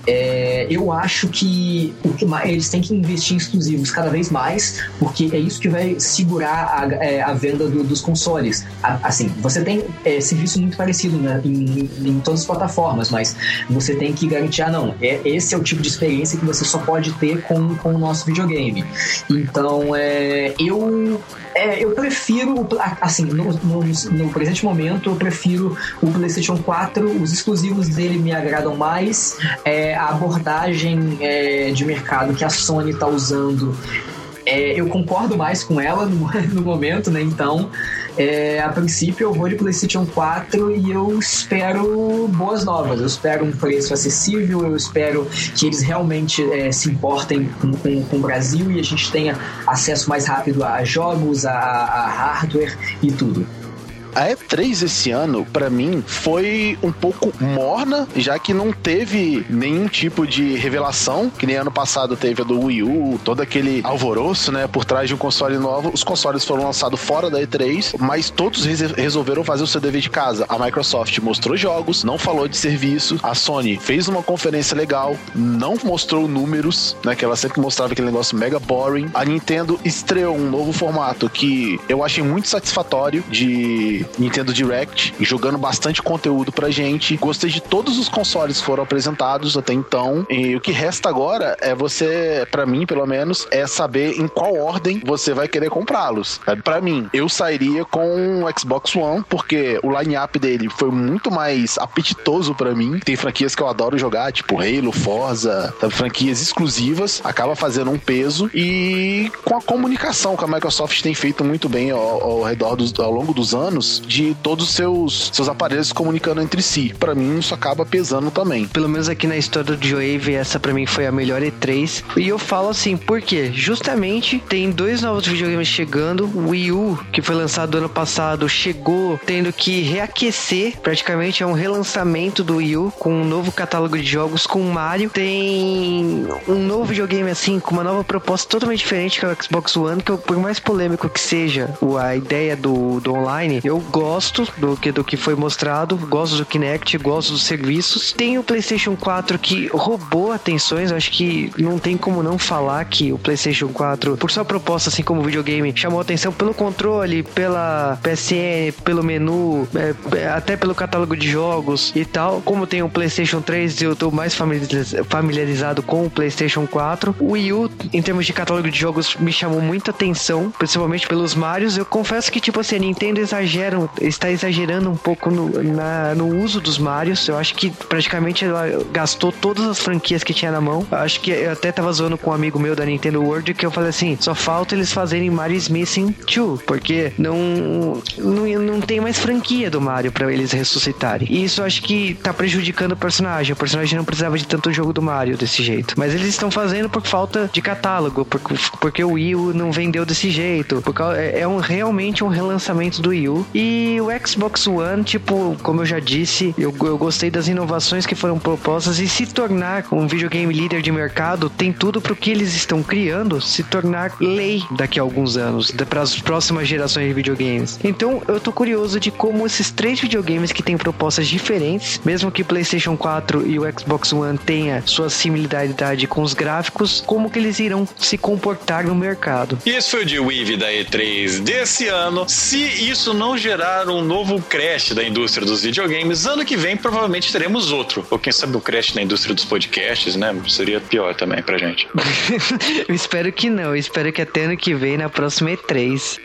É, eu acho que, o que eles têm que investir em exclusivos cada vez mais, porque é isso que vai segurar a, é, a venda do, dos consoles. A, assim, você tem é, serviço muito parecido né, em, em, todas as plataformas, mas você tem que garantir, ah, não, é, esse é o tipo de experiência que você só pode ter com, com o nosso videogame. Então, é, eu é, eu prefiro, assim, no, no, no, presente momento, eu prefiro o PlayStation 4, os exclusivos dele me agradam mais, é, a abordagem é, de mercado que a Sony está usando, é, eu concordo mais com ela no, no momento, né? Então, é, a princípio eu vou de PlayStation 4 e eu espero boas novas. Eu espero um preço acessível, eu espero que eles realmente é, se importem com, com, com, o Brasil e a gente tenha acesso mais rápido a jogos, a, a hardware e tudo. A E3 esse ano, para mim, foi um pouco morna, já que não teve nenhum tipo de revelação, que nem ano passado teve a do Wii U, todo aquele alvoroço, né, por trás de um console novo. Os consoles foram lançados fora da E3, mas todos resolveram fazer o seu dever de casa. A Microsoft mostrou jogos, não falou de serviço. A Sony fez uma conferência legal, não mostrou números, né, que ela sempre mostrava aquele negócio mega boring. A Nintendo estreou um novo formato que eu achei muito satisfatório de Nintendo Direct, jogando bastante conteúdo pra gente. Gostei de todos os consoles que foram apresentados até então. E o que resta agora é você, para mim pelo menos, é saber em qual ordem você vai querer comprá-los. Para mim, eu sairia com o Xbox One, porque o line-up dele foi muito mais apetitoso para mim. Tem franquias que eu adoro jogar, tipo Halo, Forza, franquias exclusivas, acaba fazendo um peso e com a comunicação que a Microsoft tem feito muito bem ao, ao redor dos, ao longo dos anos, de todos os seus, seus aparelhos comunicando entre si. Para mim, isso acaba pesando também. Pelo menos aqui na história do Joe essa para mim foi a melhor E3. E eu falo assim, por quê? Justamente tem dois novos videogames chegando. O Wii U, que foi lançado ano passado, chegou tendo que reaquecer. Praticamente é um relançamento do Wii U com um novo catálogo de jogos com Mario. Tem um novo videogame assim, com uma nova proposta totalmente diferente que é o Xbox One, que por mais polêmico que seja a ideia do, do online, eu gosto do que, do que foi mostrado, gosto do Kinect, gosto dos serviços. Tem o PlayStation 4 que roubou atenções, acho que não tem como não falar que o PlayStation 4, por sua proposta assim como videogame, chamou atenção pelo controle, pela PSN, pelo menu, é, é, até pelo catálogo de jogos e tal. Como tem o PlayStation 3, eu tô mais familiarizado com o PlayStation 4. O Wii U, em termos de catálogo de jogos, me chamou muita atenção, principalmente pelos Marios. Eu confesso que, tipo assim, a Nintendo exagera exageram, está exagerando um pouco no, na, no uso dos Marios. Eu acho que praticamente ela gastou todas as franquias que tinha na mão. Eu acho que eu até tava zoando com um amigo meu da Nintendo World que eu falei assim: só falta eles fazerem Mario Missing 2, porque não, não, não tem mais franquia do Mario para eles ressuscitarem. E isso eu acho que tá prejudicando o personagem. O personagem não precisava de tanto jogo do Mario desse jeito. Mas eles estão fazendo por falta de catálogo, porque, porque o Wii U não vendeu desse jeito. Porque é, é um, realmente um relançamento do Wii U. E o Xbox One, tipo, como eu já disse, eu, eu gostei das inovações que foram propostas e se tornar um videogame líder de mercado tem tudo para o que eles estão criando se tornar lei daqui a alguns anos, para as próximas gerações de videogames. Então eu tô curioso de como esses três videogames que têm propostas diferentes, mesmo que PlayStation 4 e o Xbox One tenha sua similaridade com os gráficos, como que eles irão se comportar no mercado. E esse foi o de Weave da E3 desse ano. Se isso não gerar um novo crash da indústria dos videogames. Ano que vem provavelmente teremos outro. Ou quem sabe o um crash na indústria dos podcasts, né? Seria pior também pra gente. eu espero que não. Eu espero que até ano que vem, na próxima E3.